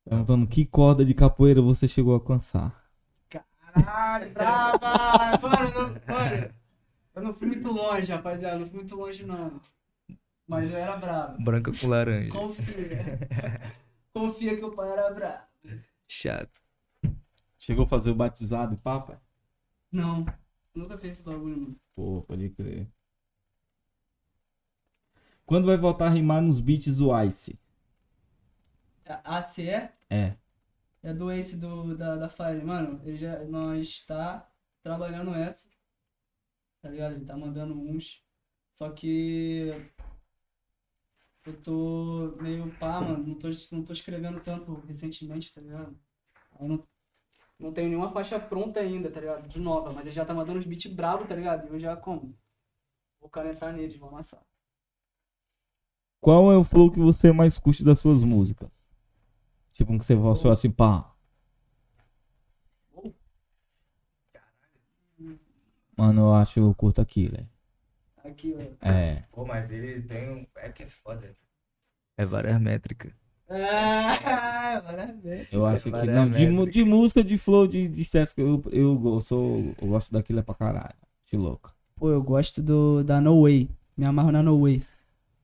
Perguntando que corda de capoeira você chegou a alcançar. Caralho, brava! Mano, não, mano, eu não fui muito longe, rapaziada. Não fui muito longe, não. Mas eu era bravo. Branca com laranja. Confia. Confia que o pai era bravo. Chato. Chegou a fazer o batizado e papa? Não, nunca fiz esse bagulho, mano. Pô, pode crer. Quando vai voltar a rimar nos beats do Ice? A ACE é É. é do Ace do, da, da Fire. Mano, ele já, nós tá trabalhando essa. Tá ligado? Ele tá mandando uns. Só que. Eu tô meio pá, mano. Não tô, não tô escrevendo tanto recentemente, tá ligado? Aí não, não tenho nenhuma faixa pronta ainda, tá ligado? De nova, mas ele já tá mandando uns beats bravos, tá ligado? E eu já como? Vou canetar neles, vou amassar. Qual é o flow que você mais curte das suas músicas? Tipo um que você falou assim, pá. Mano, eu acho que eu curto aquilo, é. Aqui, ó. É. Pô, mas ele tem um. É que é foda. É várias métricas. Ah, maravilha. Eu acho que. Não, de, de música, de flow, de, de estética, eu, eu, go- sou, eu gosto daquilo é pra caralho. De louco. Pô, eu gosto do, da No Way. Me amarro na No Way.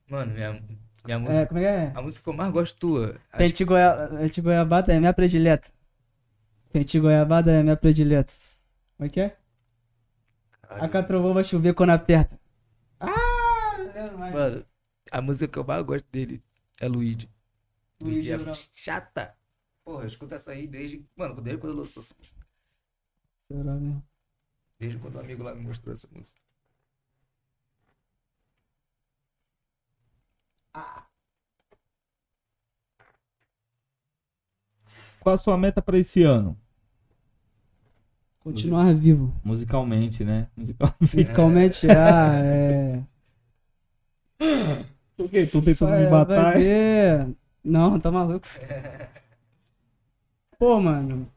Mano, minha, minha É, música. como é que é? A música que eu mais gosto tua. acho Pente. Pente goiabada é minha predileta. Pente goiabada é minha predileta. Como é que é? A catrovô vai chover quando aperta. Ah! lembro mais. Mano, a música que eu mais gosto dele é Luigi. Luigi Luigi é chata. Porra, eu escuto essa aí desde. Mano, desde quando eu lançou essa música. Será mesmo? Desde quando o amigo lá me mostrou essa música. Qual a sua meta pra esse ano? Continuar vivo. Musicalmente, né? Musicalmente. Ah, é. Por quê? Tu tentando Vai, me matar? ser... Não, tá maluco. Pô, mano.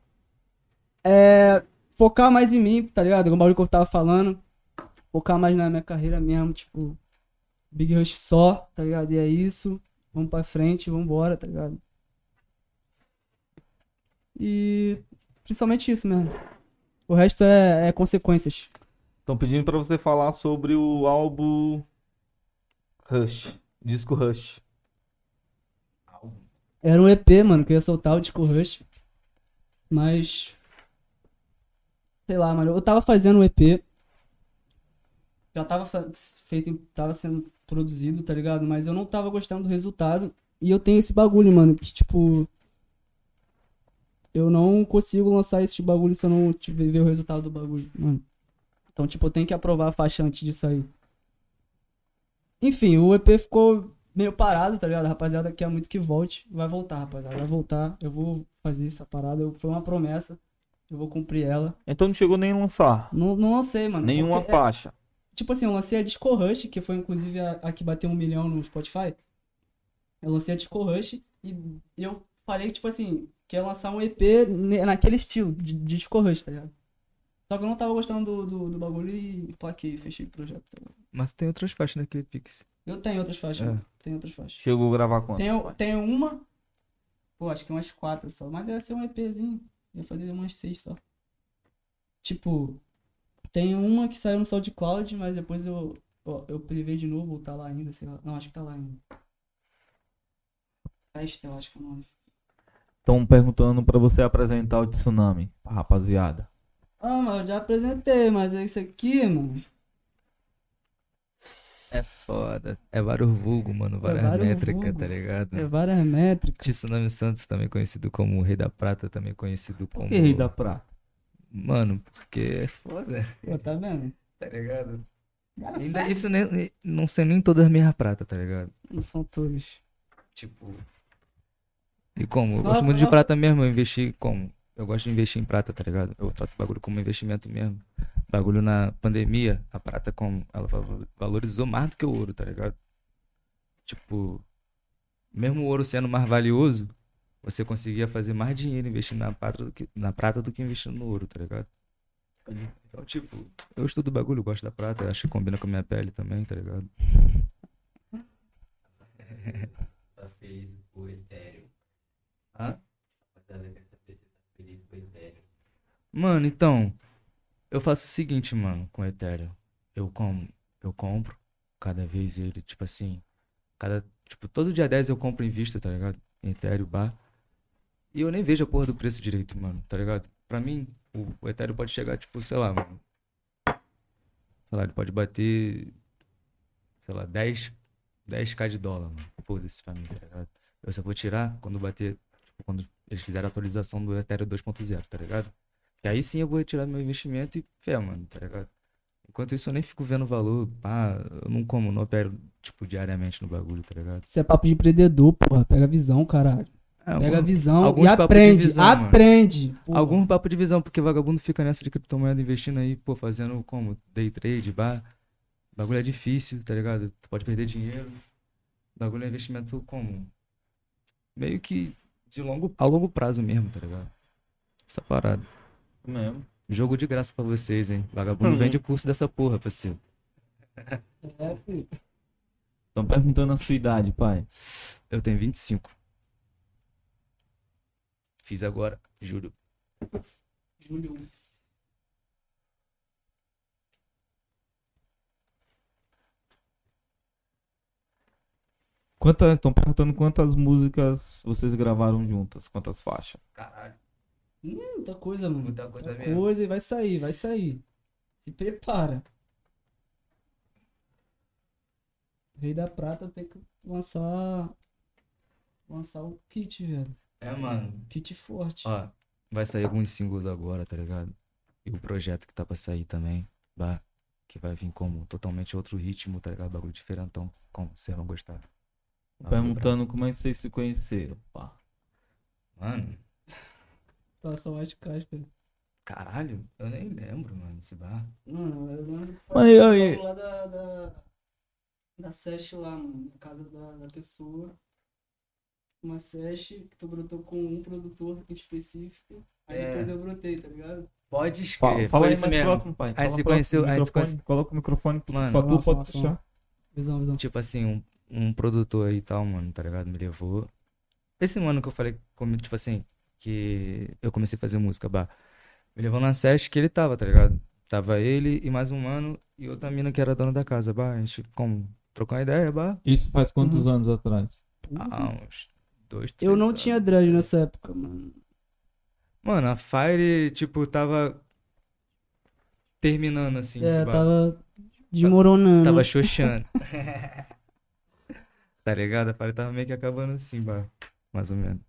É. Focar mais em mim, tá ligado? Como o bagulho que eu tava falando. Focar mais na minha carreira mesmo, tipo. Big Rush só, tá ligado? E é isso. Vamos pra frente, vambora, tá ligado? E. Principalmente isso mesmo. O resto é, é consequências. Estão pedindo pra você falar sobre o álbum Rush. Disco Rush. Era um EP, mano, que eu ia soltar o disco Rush. Mas. Sei lá, mano. Eu tava fazendo um EP. Já tava feito, tava sendo produzido, tá ligado? Mas eu não tava gostando do resultado. E eu tenho esse bagulho, mano, que tipo. Eu não consigo lançar esse bagulho se eu não tiver ver o resultado do bagulho, mano. Então, tipo, eu tenho que aprovar a faixa antes de sair. Enfim, o EP ficou meio parado, tá ligado? A rapaziada quer muito que volte. Vai voltar, rapaziada. Vai voltar. Eu vou fazer essa parada. Eu- Foi uma promessa. Eu vou cumprir ela. Então não chegou nem a lançar. Não, não lancei, mano. Nenhuma é- faixa. Tipo assim, eu lancei a Disco Rush, que foi inclusive a, a que bateu um milhão no Spotify. Eu lancei a Disco Rush e eu falei, tipo assim, que ia lançar um EP naquele estilo, de, de Disco Rush, tá ligado? Só que eu não tava gostando do, do, do bagulho e plaquei, fechei o projeto. tá? Mas tem outras faixas naquele Pix. Eu tenho outras faixas, É. Tenho outras faixas. Chegou a gravar quanto? Tenho, tenho uma. Pô, acho que umas quatro só. Mas ia ser um EPzinho. Ia fazer umas seis só. Tipo, tem uma que saiu no SoundCloud, mas depois eu, eu, eu privei de novo, ou tá lá ainda, sei lá. Não, acho que tá lá ainda. Festa, eu acho que é o nome. Estão perguntando pra você apresentar o Tsunami, rapaziada. Ah, mas eu já apresentei, mas é isso aqui, mano. É foda. É vários vulgo, mano. Várias vários métricas, tá ligado? É várias métricas. Tsunami Santos, também conhecido como Rei da Prata, também conhecido Por como. que Rei da Prata? Mano, porque é foda, Pô, tá vendo? tá ligado? Ainda isso nem, não sei nem todas as minhas pratas, tá ligado? Não são todos. Tipo. E como? Eu gosto muito de prata mesmo, eu investi como? Eu gosto de investir em prata, tá ligado? Eu trato o bagulho como investimento mesmo. Bagulho na pandemia, a prata como ela valo- valorizou mais do que o ouro, tá ligado? Tipo, mesmo o ouro sendo mais valioso, você conseguia fazer mais dinheiro investindo na prata do que, na prata do que investindo no ouro, tá ligado? Então, tipo, eu estudo o bagulho, gosto da prata, acho que combina com a minha pele também, tá ligado? Tá feliz com o Ethereum. Hã? Tá feliz com o Ethereum. Mano, então, eu faço o seguinte, mano, com o Ethereum. Eu, com, eu compro cada vez ele, tipo assim, cada, tipo, todo dia 10 eu compro em vista, tá ligado? Ethereum, bar. E eu nem vejo a porra do preço direito, mano, tá ligado? Pra mim, o, o Ethereum pode chegar, tipo, sei lá, mano. Sei lá, ele pode bater, sei lá, 10, 10k de dólar, mano. Foda-se pra mim, tá ligado? Eu só vou tirar quando bater, tipo, quando eles fizerem a atualização do Ethereum 2.0, tá ligado? E aí sim eu vou retirar meu investimento e fé, mano, tá ligado? Enquanto isso eu nem fico vendo valor, pá, eu não como, não opero, tipo, diariamente no bagulho, tá ligado? Isso é papo de empreendedor, porra. Pega a visão, caralho. É, Pega a algum- visão alguns e papo de aprende. visão, aprende. Algum papo de visão, porque vagabundo fica nessa de criptomoeda investindo aí, pô, fazendo como? Day trade, bar. Bagulho é difícil, tá ligado? Tu pode perder dinheiro. Bagulho é investimento como? Meio que de longo, a longo prazo mesmo, tá ligado? Essa parada. Mesmo. Jogo de graça pra vocês, hein? Vagabundo vende curso dessa porra, parceiro. É, filho. Estão perguntando a sua idade, pai. Eu tenho 25. Fiz agora, juro. Julho. Quantas. Estão perguntando quantas músicas vocês gravaram juntas? Quantas faixas? Caralho. Muita coisa, mano. Muita coisa Muita mesmo. coisa e vai sair, vai sair. Se prepara. Rei da Prata tem que lançar. Lançar o kit, velho. É, mano. Kit forte. Ó, vai sair alguns singles agora, tá ligado? E o projeto que tá pra sair também, bah, que vai vir como totalmente outro ritmo, tá ligado? Bagulho diferentão, como vocês vão gostar. Perguntando como é que vocês se conheceram, pá. Mano, Situação mais casca. caralho, eu nem lembro, mano, esse bar. Mano, eu lembro que Mano, eu- eu- lá da, da, da Sesh lá, mano. Na casa da, da pessoa. Uma Sesh que tu brotou com um produtor específico. Aí É. depois eu brotei, tá ligado? Pode Fala, escrever, fala aí isso mais mesmo. próximo, pai. Aí próximo conheceu- aí conhece- Coloca o microfone Mano, só tu pode puxar. Visão, visão. Tipo assim, um, um produtor aí e tal, mano, tá ligado? Me levou. Esse mano que eu falei, como, tipo assim, que eu comecei a fazer música, bah. Me levou na sete que ele tava, tá ligado? Tava ele e mais um mano e outra mina que era dona da casa, bah. A gente, como, trocou uma ideia, bah. Isso faz quantos Uhum. anos atrás? Há uns dois, três Eu não anos, tinha dread assim. nessa época, mano. Mano, a Fire, tipo, tava terminando, assim, É, tava desmoronando. Tava xoxando. tá ligado? A Fire tava meio que acabando assim, bah. Mais ou menos.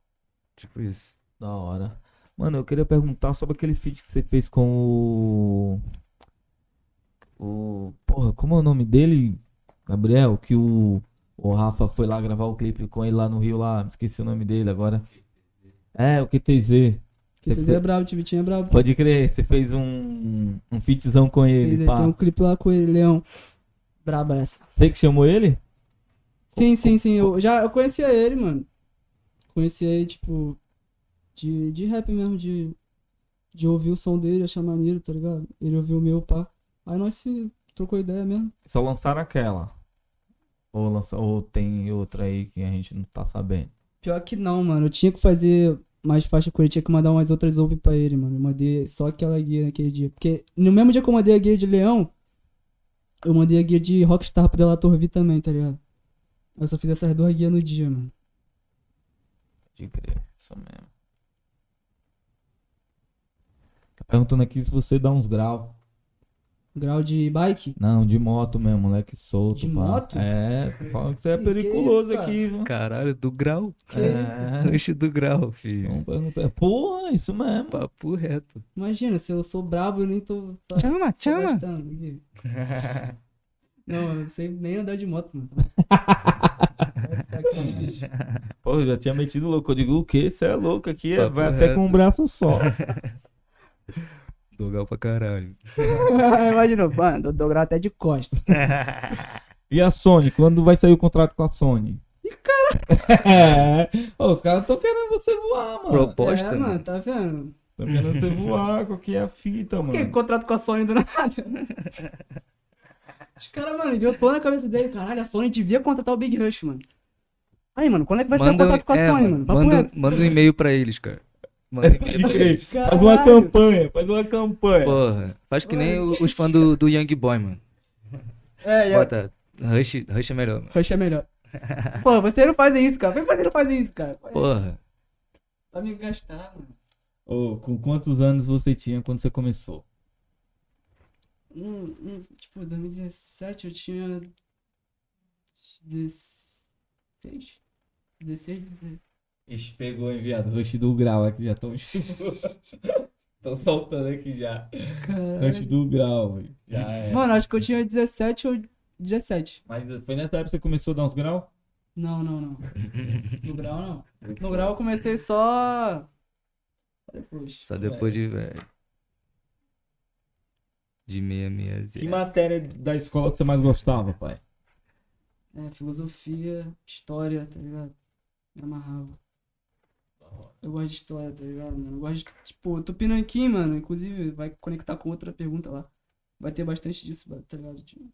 Tipo isso. Da hora. Mano, eu queria perguntar sobre aquele feat que você fez com o. O. Porra, como é o nome dele? Gabriel, que o. O Rafa foi lá gravar o clipe com ele lá no Rio, lá. Esqueci o nome dele agora. É, o QTZ. Você é brabo, o Vitinho é brabo. Pode crer, você fez um. Um featzão com Fez ele, pá. Tem um clipe lá com ele, Leão. Braba essa. Você que chamou ele? Sim, sim, sim. Eu já eu conhecia ele, mano. Conhecia ele, tipo, de, de rap mesmo, de, de ouvir o som dele, achar maneiro, tá ligado? Ele ouviu o meu, pá. Aí nós se trocou ideia mesmo. Só lançaram aquela. Ou, lança, ou tem outra aí que a gente não tá sabendo. Pior que não, mano. Eu tinha que fazer mais faixa com ele, tinha que mandar umas outras ouve pra ele, mano. Eu mandei só aquela guia naquele dia. Porque no mesmo dia que eu mandei a guia de Leão, eu mandei a guia de Rockstar pro Delator V também, tá ligado? Eu só fiz essas duas guias no dia, mano. De crer, isso mesmo. Tá perguntando aqui se você dá uns graus. Grau de bike? Não, de moto mesmo, moleque solto. De pá. moto? É, falando que você é Que periculoso isso, cara? aqui, viu? Caralho, do grau. Que isso? É, Lanche do grau, filho. Porra, isso mesmo. Papo reto. Imagina, se eu sou brabo, eu nem tô. tô- Chama, tô chama. gastando. Não, eu não sei nem andar de moto, mano. Pô, eu já tinha metido louco. Eu digo, o quê? Você é louco aqui? é- Papo vai até reto. com um braço só. Do grau pra caralho. Imagina, mano, grau até de costa. E a Sony? Quando vai sair o contrato com a Sony? É. Ô, os caras estão querendo você voar, mano. Proposta, é, mano, tá vendo? Estão querendo você voar. Qual que é a fita, Por que mano? contrato com a Sony do nada? Os caras, mano, eu tô na cabeça dele, caralho, a Sony devia contratar o Big Rush, mano. Aí, mano, quando é que vai sair o contrato com a é, Sony, mano, mano? Papo manda, manda um e-mail pra eles, cara. Manda um. Faz uma campanha, faz uma campanha. Porra, faz que nem os fãs do, do Young Boy, mano. É, é. Bota, Rush, Rush é melhor, mano. Rush é melhor. Pô, vocês não fazem isso, cara. Por que vocês não fazem isso, cara? Porra, Pra me gastar, mano. Ô, com quantos anos você tinha quando você começou? Hum, hum, tipo, 2017 eu tinha. 16. 16, 16. Ixi, pegou, hein, viado? Rush do grau aqui, já estão Estão soltando aqui já. Rush do grau, velho. já é. Mano, acho que eu tinha 17 ou 17. Mas foi nessa época que você começou a dar uns graus? Não, não, não. No grau, não. No grau eu comecei só. Só depois. só depois de velho. De meia, meia, Que matéria da escola você mais gostava, pai? É, filosofia, história, tá ligado? Me amarrava. Eu gosto de história, tá ligado, mano? Eu gosto de, tipo, Tupinanquim, mano, inclusive vai conectar com outra pergunta lá. Vai ter bastante disso, tá ligado? De-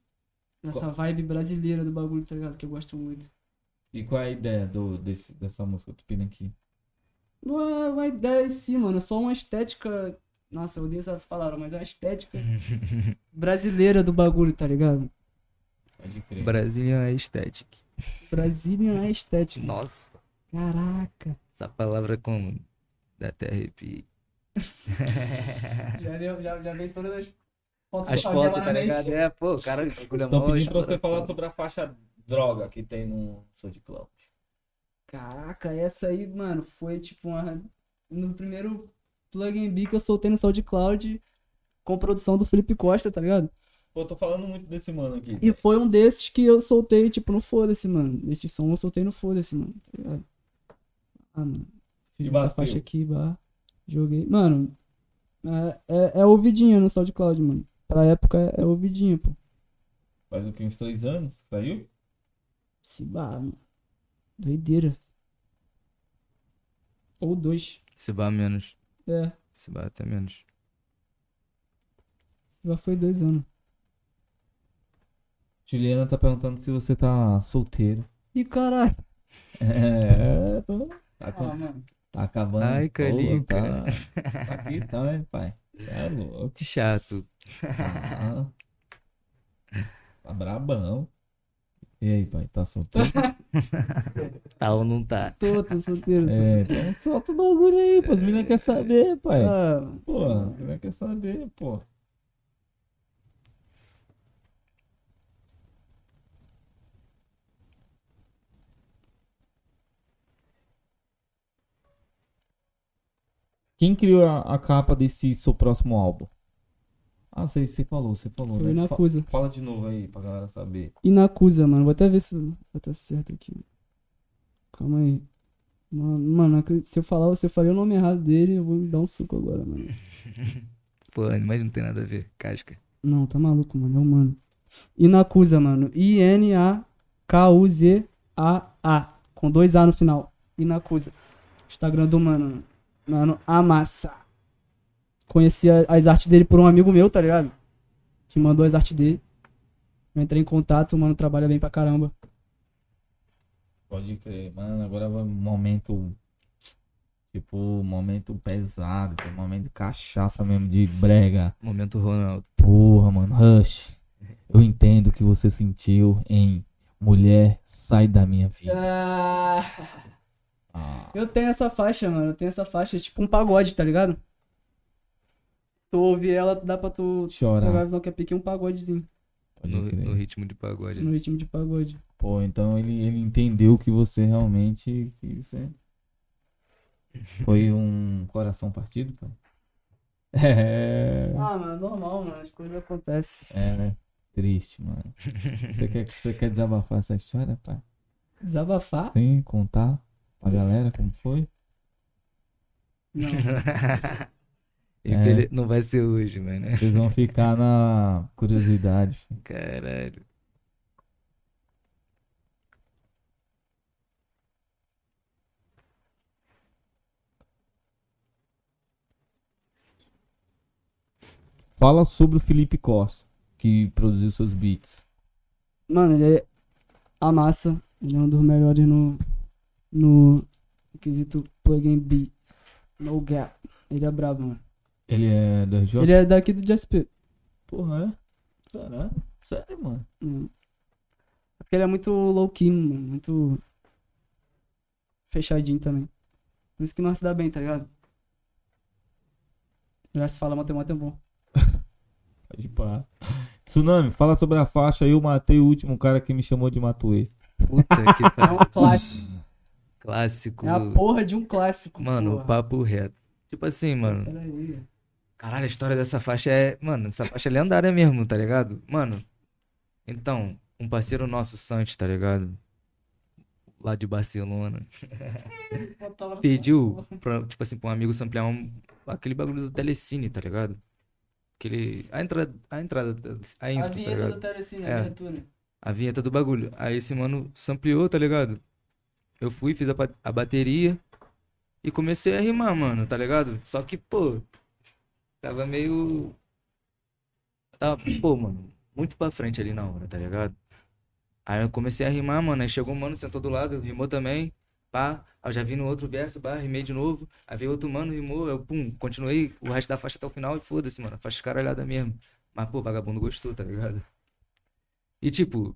Dessa vibe brasileira do bagulho, tá ligado? Que eu gosto muito. E qual é a ideia do, desse, dessa música Tupinanquim? Não é uma ideia em si, mano. É só uma estética. Nossa, eu odeio essas palavras, mas é uma estética brasileira do bagulho, tá ligado? Pode crer. Brazilian Aesthetic. Brazilian é estética. Nossa, Caraca. Essa palavra como dá até arrepio. Já, deu- já, já vem todas as fotos As de fotos, na tá ligado? É, pô, cara, bagulho é Estão pedindo pra você falar sobre a faixa droga que tem no SoundCloud. Caraca, essa aí, mano, foi tipo uma. No primeiro plug and be que eu soltei no SoundCloud com produção do Felipe Costa, tá ligado? Pô, tô falando muito desse mano aqui. E foi um desses que eu soltei, tipo, no foda-se, mano. Esse som eu soltei no foda-se, mano. Tá ligado? Ah, mano. Fiz E essa bateu. faixa aqui, bah. Joguei. Mano, é, é, é ouvidinho no SoundCloud, mano. Pra época é, é ouvidinho, pô. Faz o que? Uns três anos? Saiu? Se bah, mano. Doideira. Ou dois. Se vá menos. É, Se vá até menos. já foi dois anos. Juliana tá perguntando se você tá solteiro. Ih, caralho. É, tô. Tá, com- Ah, tá acabando. Ai, Calica. Tá, tá aqui, tá, né, pai? É louco. Que chato. Ah, tá brabão. E aí, pai, tá solteiro? Tá ou não tá? Tô, tô solteiro. tô É, então solta o bagulho aí, pô. As meninas querem saber, pai. Ah, Pô, as meninas querem saber, pô. Quem criou a, a capa desse seu próximo álbum? Ah, você você falou, você falou, foi né? na Fa-. Fala de novo aí pra galera saber. E na Cusa, mano. Vou até ver se vai estar certo aqui. Calma aí. Mano, se eu falar, se eu falei o nome errado dele, eu vou me dar um suco agora, mano. Pô, mas não tem nada a ver. Casca. Não, tá maluco, mano. É humano. Inacusa, mano. I-N-A-K-U-Z A-A, com dois A no final. Na coisa. Instagram do mano. Mano, Amassa. Conheci a- as artes dele por um amigo meu, tá ligado? Que mandou as artes dele. Eu entrei em contato, o mano trabalha bem pra caramba. Pode crer, mano. Agora vai um momento. Tipo, momento pesado, momento de cachaça mesmo, de brega. Momento Ronaldo. Porra, mano, Rush. Eu entendo o que você sentiu em Mulher Sai da Minha Vida. Ah, Eu tenho essa faixa, mano. Eu tenho essa faixa, tipo um pagode, tá ligado? Tu ouvir ela, dá pra tu pegar a chorar. visão que é pique um pagodezinho. No, no ritmo de pagode. No ritmo de pagode. Pô, então ele, ele entendeu que você realmente. Que você foi um coração partido, pai? É. Ah, mano, normal, mano. As coisas acontecem. É, né? Triste, mano. Você quer, você quer desabafar essa história, pai? Desabafar? Sim, contar pra galera como foi? Não. Infeliz- Não vai ser hoje, mano. Vocês vão ficar na curiosidade. filho. Caralho. Fala sobre o Felipe Costa, que produziu seus beats. Mano, ele é a massa. Ele é um dos melhores no. No quesito plugin B. No gap. Ele é brabo, mano. Ele é do RJ? Ele é daqui do JSP. Porra, é? Caralho. Sério, mano. Hum. Porque ele é muito low key, mano. Muito. Fechadinho também. Por isso que nós se dá bem, tá ligado? Já se fala matemática é bom. Pode parar. Tsunami, fala sobre a faixa. Eu matei o último cara que me chamou de Matuê. Puta que É pariu. um clássico. Clássico. É a porra de um clássico. Mano, porra. papo reto. Tipo assim, mano. Peraí. Caralho, a história dessa faixa é. Mano, essa faixa é lendária mesmo, tá ligado? Mano. Então, um parceiro nosso, Santos, tá ligado? Lá de Barcelona. Pediu, pra, tipo assim, pra um amigo samplear um, aquele bagulho do Telecine, tá ligado? Aquele. A entrada. A entrada. A A intro, tá vinheta ligado? do Telecine, É. a a vinheta do bagulho. Aí esse mano sampleou, tá ligado? Eu fui, fiz a, a bateria e comecei a rimar, mano, tá ligado? Só que, pô, tava meio. Tava, pô, mano, muito pra frente ali na hora, tá ligado? Aí eu comecei a rimar, mano, aí chegou um mano, sentou do lado, rimou também, pá. Eu já vi no outro verso, pá, rimei de novo. Aí veio outro mano, rimou, eu, pum, continuei o resto da faixa até o final e foda-se, mano, faixa caralhada mesmo. Mas, pô, vagabundo gostou, tá ligado? E tipo,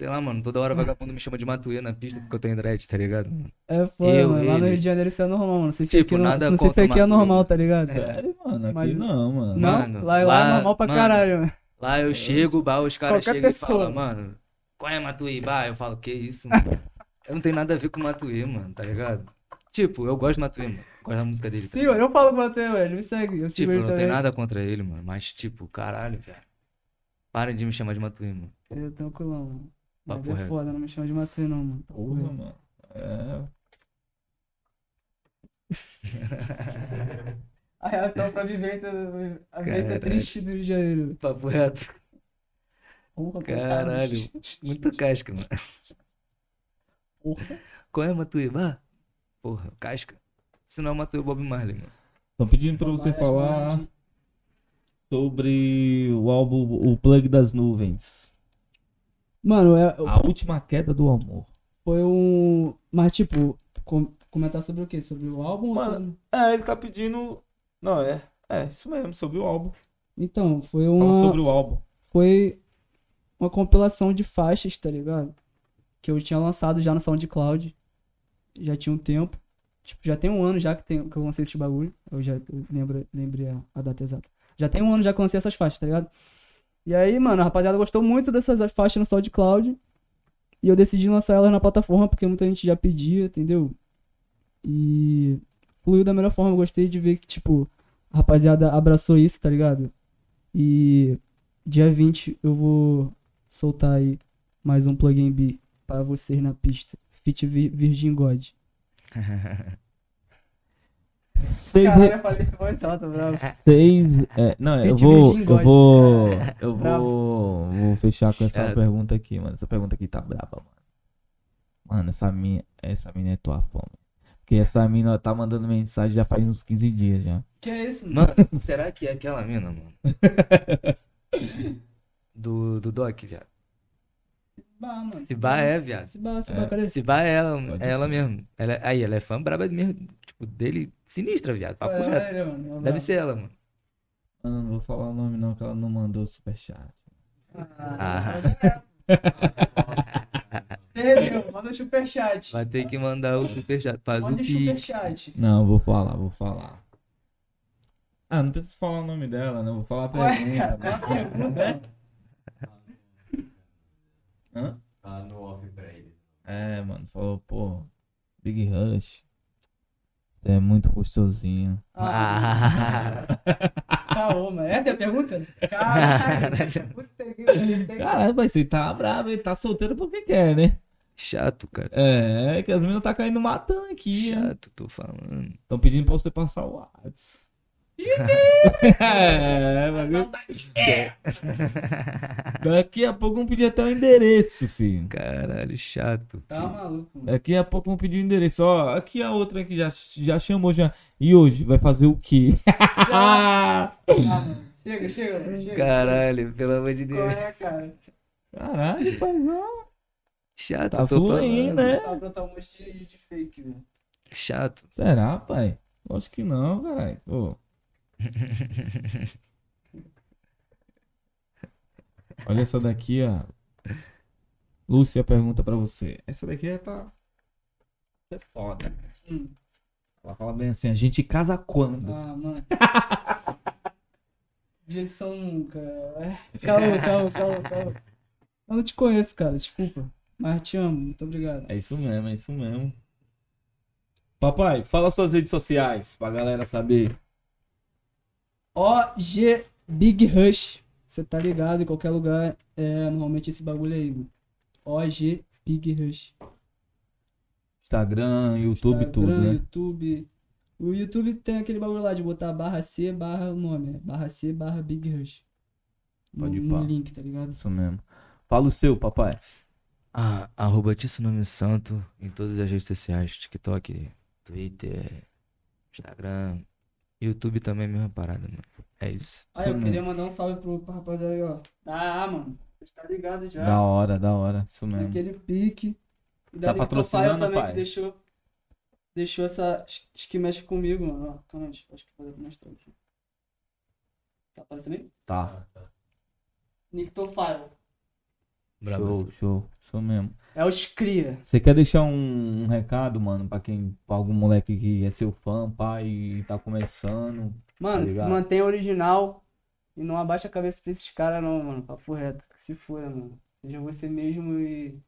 sei lá, mano, toda hora vagabundo me chama de Matuê na pista porque eu tenho dread, tá ligado? É foda, Eu, mano. Lá no ele. Rio de Janeiro isso é normal, mano. Não sei se Tipo, aqui, não, nada não, sei se aqui é Matuê. normal, tá ligado? Sério, mano? Aqui Mas- não, mano. Não, Mano, lá, lá, lá- é normal pra mano, caralho, mano. Lá eu chego, bah, os caras chegam e falam, mano, qual é Matuê? Bah, eu falo, que isso, mano? Eu não tenho nada a ver com Matuê, mano, tá ligado? Tipo, eu gosto de Matuê, mano. Gosto da música dele. tá Sim, mano, eu falo com o Matheus, velho. Me segue. Eu Tipo, eu ele não tenho nada contra ele, mano. Mas, tipo, caralho, velho. Parem de me chamar de Matuê, mano. Eu tranquilão, mano. Papo é foda, não me chama de Matheus, não, mano. Porra, mano. É. A reação pra vivência, a vivência triste do Rio de Janeiro. Papo reto. Porra, Caralho. Muito casca, mano. Porra. Qual é Matuê? Bah. Porra, casca. Se não é é o Bob Marley, mano. Estão pedindo pra você falar sobre o álbum O Plug das Nuvens. Mano, é, A última queda do amor. foi um. Mas, tipo, com- comentar sobre o quê? Sobre o álbum Mano, ou sobre... É, ele tá pedindo. Não, é. É, isso mesmo, sobre o álbum. Então, foi uma. sobre o álbum. Foi uma compilação de faixas, tá ligado? Que eu tinha lançado já no SoundCloud. Já tinha um tempo. Tipo, já tem um ano já que, tem, que eu lancei esse bagulho. Eu já eu lembro, lembrei a, a data exata. Já tem um ano já que eu lancei essas faixas, tá ligado? E aí, mano, a rapaziada gostou muito dessas faixas no SoundCloud. E eu decidi lançar elas na plataforma porque muita gente já pedia, entendeu? E fluiu da melhor forma. Eu gostei de ver que, tipo, a rapaziada abraçou isso, tá ligado? E dia 20 eu vou soltar aí mais um plugin B para vocês na pista. Fit Vir- Virgin God. Seis, re- eu bravo. seis é, não, eu vou, eu vou, eu Bravo. vou, vou fechar com essa É. pergunta aqui, mano. Essa pergunta aqui tá braba, mano. Mano, essa mina, essa mina é tua fome. Porque essa mina tá mandando mensagem já faz uns 15 dias já. Que é isso, mano? Mano, será que é aquela mina, mano? Do, do Doc, viado. Bah, mano. Se bah é, viado. Se bah, cadê? Se vai é ela, Pode é ela mesmo. Ela, aí, ela é fã braba mesmo, tipo, dele, sinistra, viado. Papo Qual reto. é, mano? Deve ser ela, mano. Mano, não vou falar o nome não, que ela não mandou superchat. Ah. Entendeu? Manda o superchat. Vai ter que mandar o superchat. Faz o Manda o pix. superchat. Não, vou falar, vou falar. Ah, não preciso falar o nome dela, não. Vou falar a Ué, pergunta. a pergunta? Hã? Tá no off pra ele. É, mano, falou, pô, Big Rush. Você é muito gostosinho. Ah, caô, mano. Essa é a pergunta? Caralho. Mas você tá bravo, ele tá solteiro porque quer, né? Chato, cara. É, é que as meninas tá caindo matando aqui, né? Chato, tô falando. Estão pedindo pra você passar o WhatsApp. É, bagulho. Daqui a pouco vão pedir até o endereço, filho. Caralho, chato. Tá maluco, mano. Daqui a pouco vão pedir o endereço. Ó, aqui a outra que já, já chamou já. E hoje vai fazer o quê? Ah. Chega, chega, chega. Caralho, pelo amor de Qual Deus. é, cara? Caralho, faz não. Chato, Tá tô fluindo, falando. né? Um monte de, fake, velho. Chato. Será, pai? Acho que não, caralho. Ô. Olha essa daqui, ó. Lúcia pergunta pra você. Essa daqui é pra. Você é foda. Hum. Ela fala bem assim: a gente casa quando? Ah, mano. São nunca. É. Calma, calma, calma, calma. Eu não te conheço, cara, desculpa. Mas te amo, muito obrigado. É isso mesmo, é isso mesmo. Papai, fala suas redes sociais pra galera saber. OG Big Rush. Você tá ligado, em qualquer lugar é normalmente esse bagulho aí, mano. OG Big Rush. Instagram, YouTube, Instagram, tudo, né? YouTube. O YouTube tem aquele bagulho lá de botar barra C barra o nome, né? Barra C barra Big Rush. No, Pode no pá. link, tá ligado? Isso mesmo. Fala o seu, papai. Ah, arroba Nome Santo em todas as redes sociais. TikTok, Twitter, Instagram, YouTube também, mesma parada, mano. É isso. Ah, eu queria mandar um salve pro, pro rapaziada aí, ó. Ah, mano. Tá ligado já. Da hora, da hora. Isso mesmo. Naquele pique. E Tá da patrocinando, também, pai? que deixou, deixou essa que mexe comigo, mano. Ó, calma aí, acho que pode mostrar aqui. Tá aparecendo aí? Tá. Nictofile. Show, show. Show mesmo. É os cria. Você quer deixar um, um recado, mano, pra quem, pra algum moleque que é seu fã, pai, e tá começando? Mano, Tá se mantém original e não abaixa a cabeça pra esses caras não, mano. Papo reto. Que se foda, mano. Seja você mesmo e.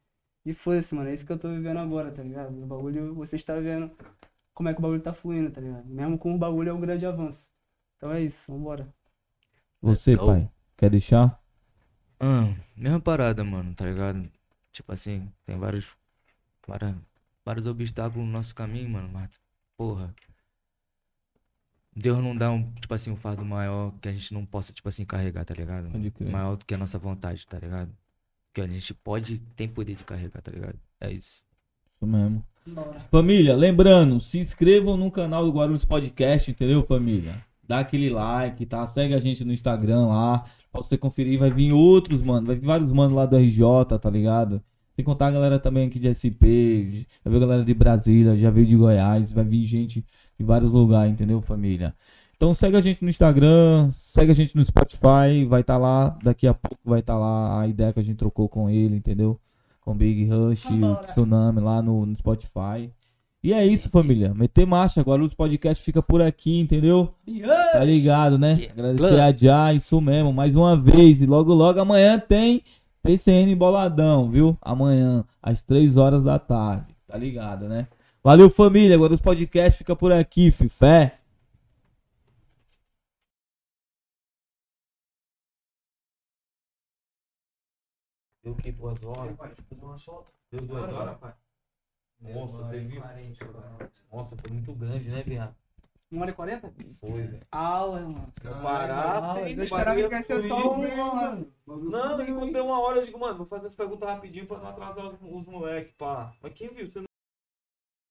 E foda-se, mano. É isso que eu tô vivendo agora, tá ligado? O bagulho, você está vendo como é que o bagulho tá fluindo, tá ligado? Mesmo com o bagulho é um grande avanço. Então é isso, vambora. Você, Go. pai, quer deixar? Ah, mesma parada, mano, tá ligado? Tipo assim, tem vários, várias, vários obstáculos no nosso caminho, mano, mas, porra. Deus não dá um, tipo assim, um fardo maior que a gente não possa, tipo assim, carregar, tá ligado? Maior do que a nossa vontade, tá ligado? Que a gente pode, tem poder de carregar, tá ligado? É isso. Isso mesmo. Vambora. Família, lembrando, se inscrevam no canal do Guarulhos Podcast, entendeu, família? Dá aquele like, tá? Segue a gente no Instagram lá. Pra você conferir, vai vir outros, mano. Vai vir vários manos lá do RJ, tá ligado? Sem contar a galera também aqui de SP. Ver a galera de Brasília, já veio de Goiás. Vai vir gente de vários lugares, entendeu, família? Então segue a gente no Instagram, segue a gente no Spotify. Vai estar lá, daqui a pouco vai estar lá a ideia que a gente trocou com ele, entendeu? Com Big Rush, o Vambora. Tsunami lá no, no Spotify. E é isso, família. Meter marcha. Agora o podcast fica por aqui, entendeu? Tá ligado, né? Agradecer a Já, isso mesmo, mais uma vez. E logo, logo amanhã tem PCN Boladão, viu? Amanhã, às 3 horas da tarde. Tá ligado, né? Valeu, família. Agora os podcasts fica por aqui, fi. Fé. Deu que duas horas? Deu duas horas, pai? Nossa, você viu? Nossa, foi muito grande, né, viado? Uma hora e quarenta? Foi, velho. Aula, mano. Eu Eu esperava que ia ser só uma hora. Não, e quando deu uma hora, eu digo, mano, vou fazer as perguntas rapidinho pra não atrasar os, os moleques, pá. Mas quem viu? Você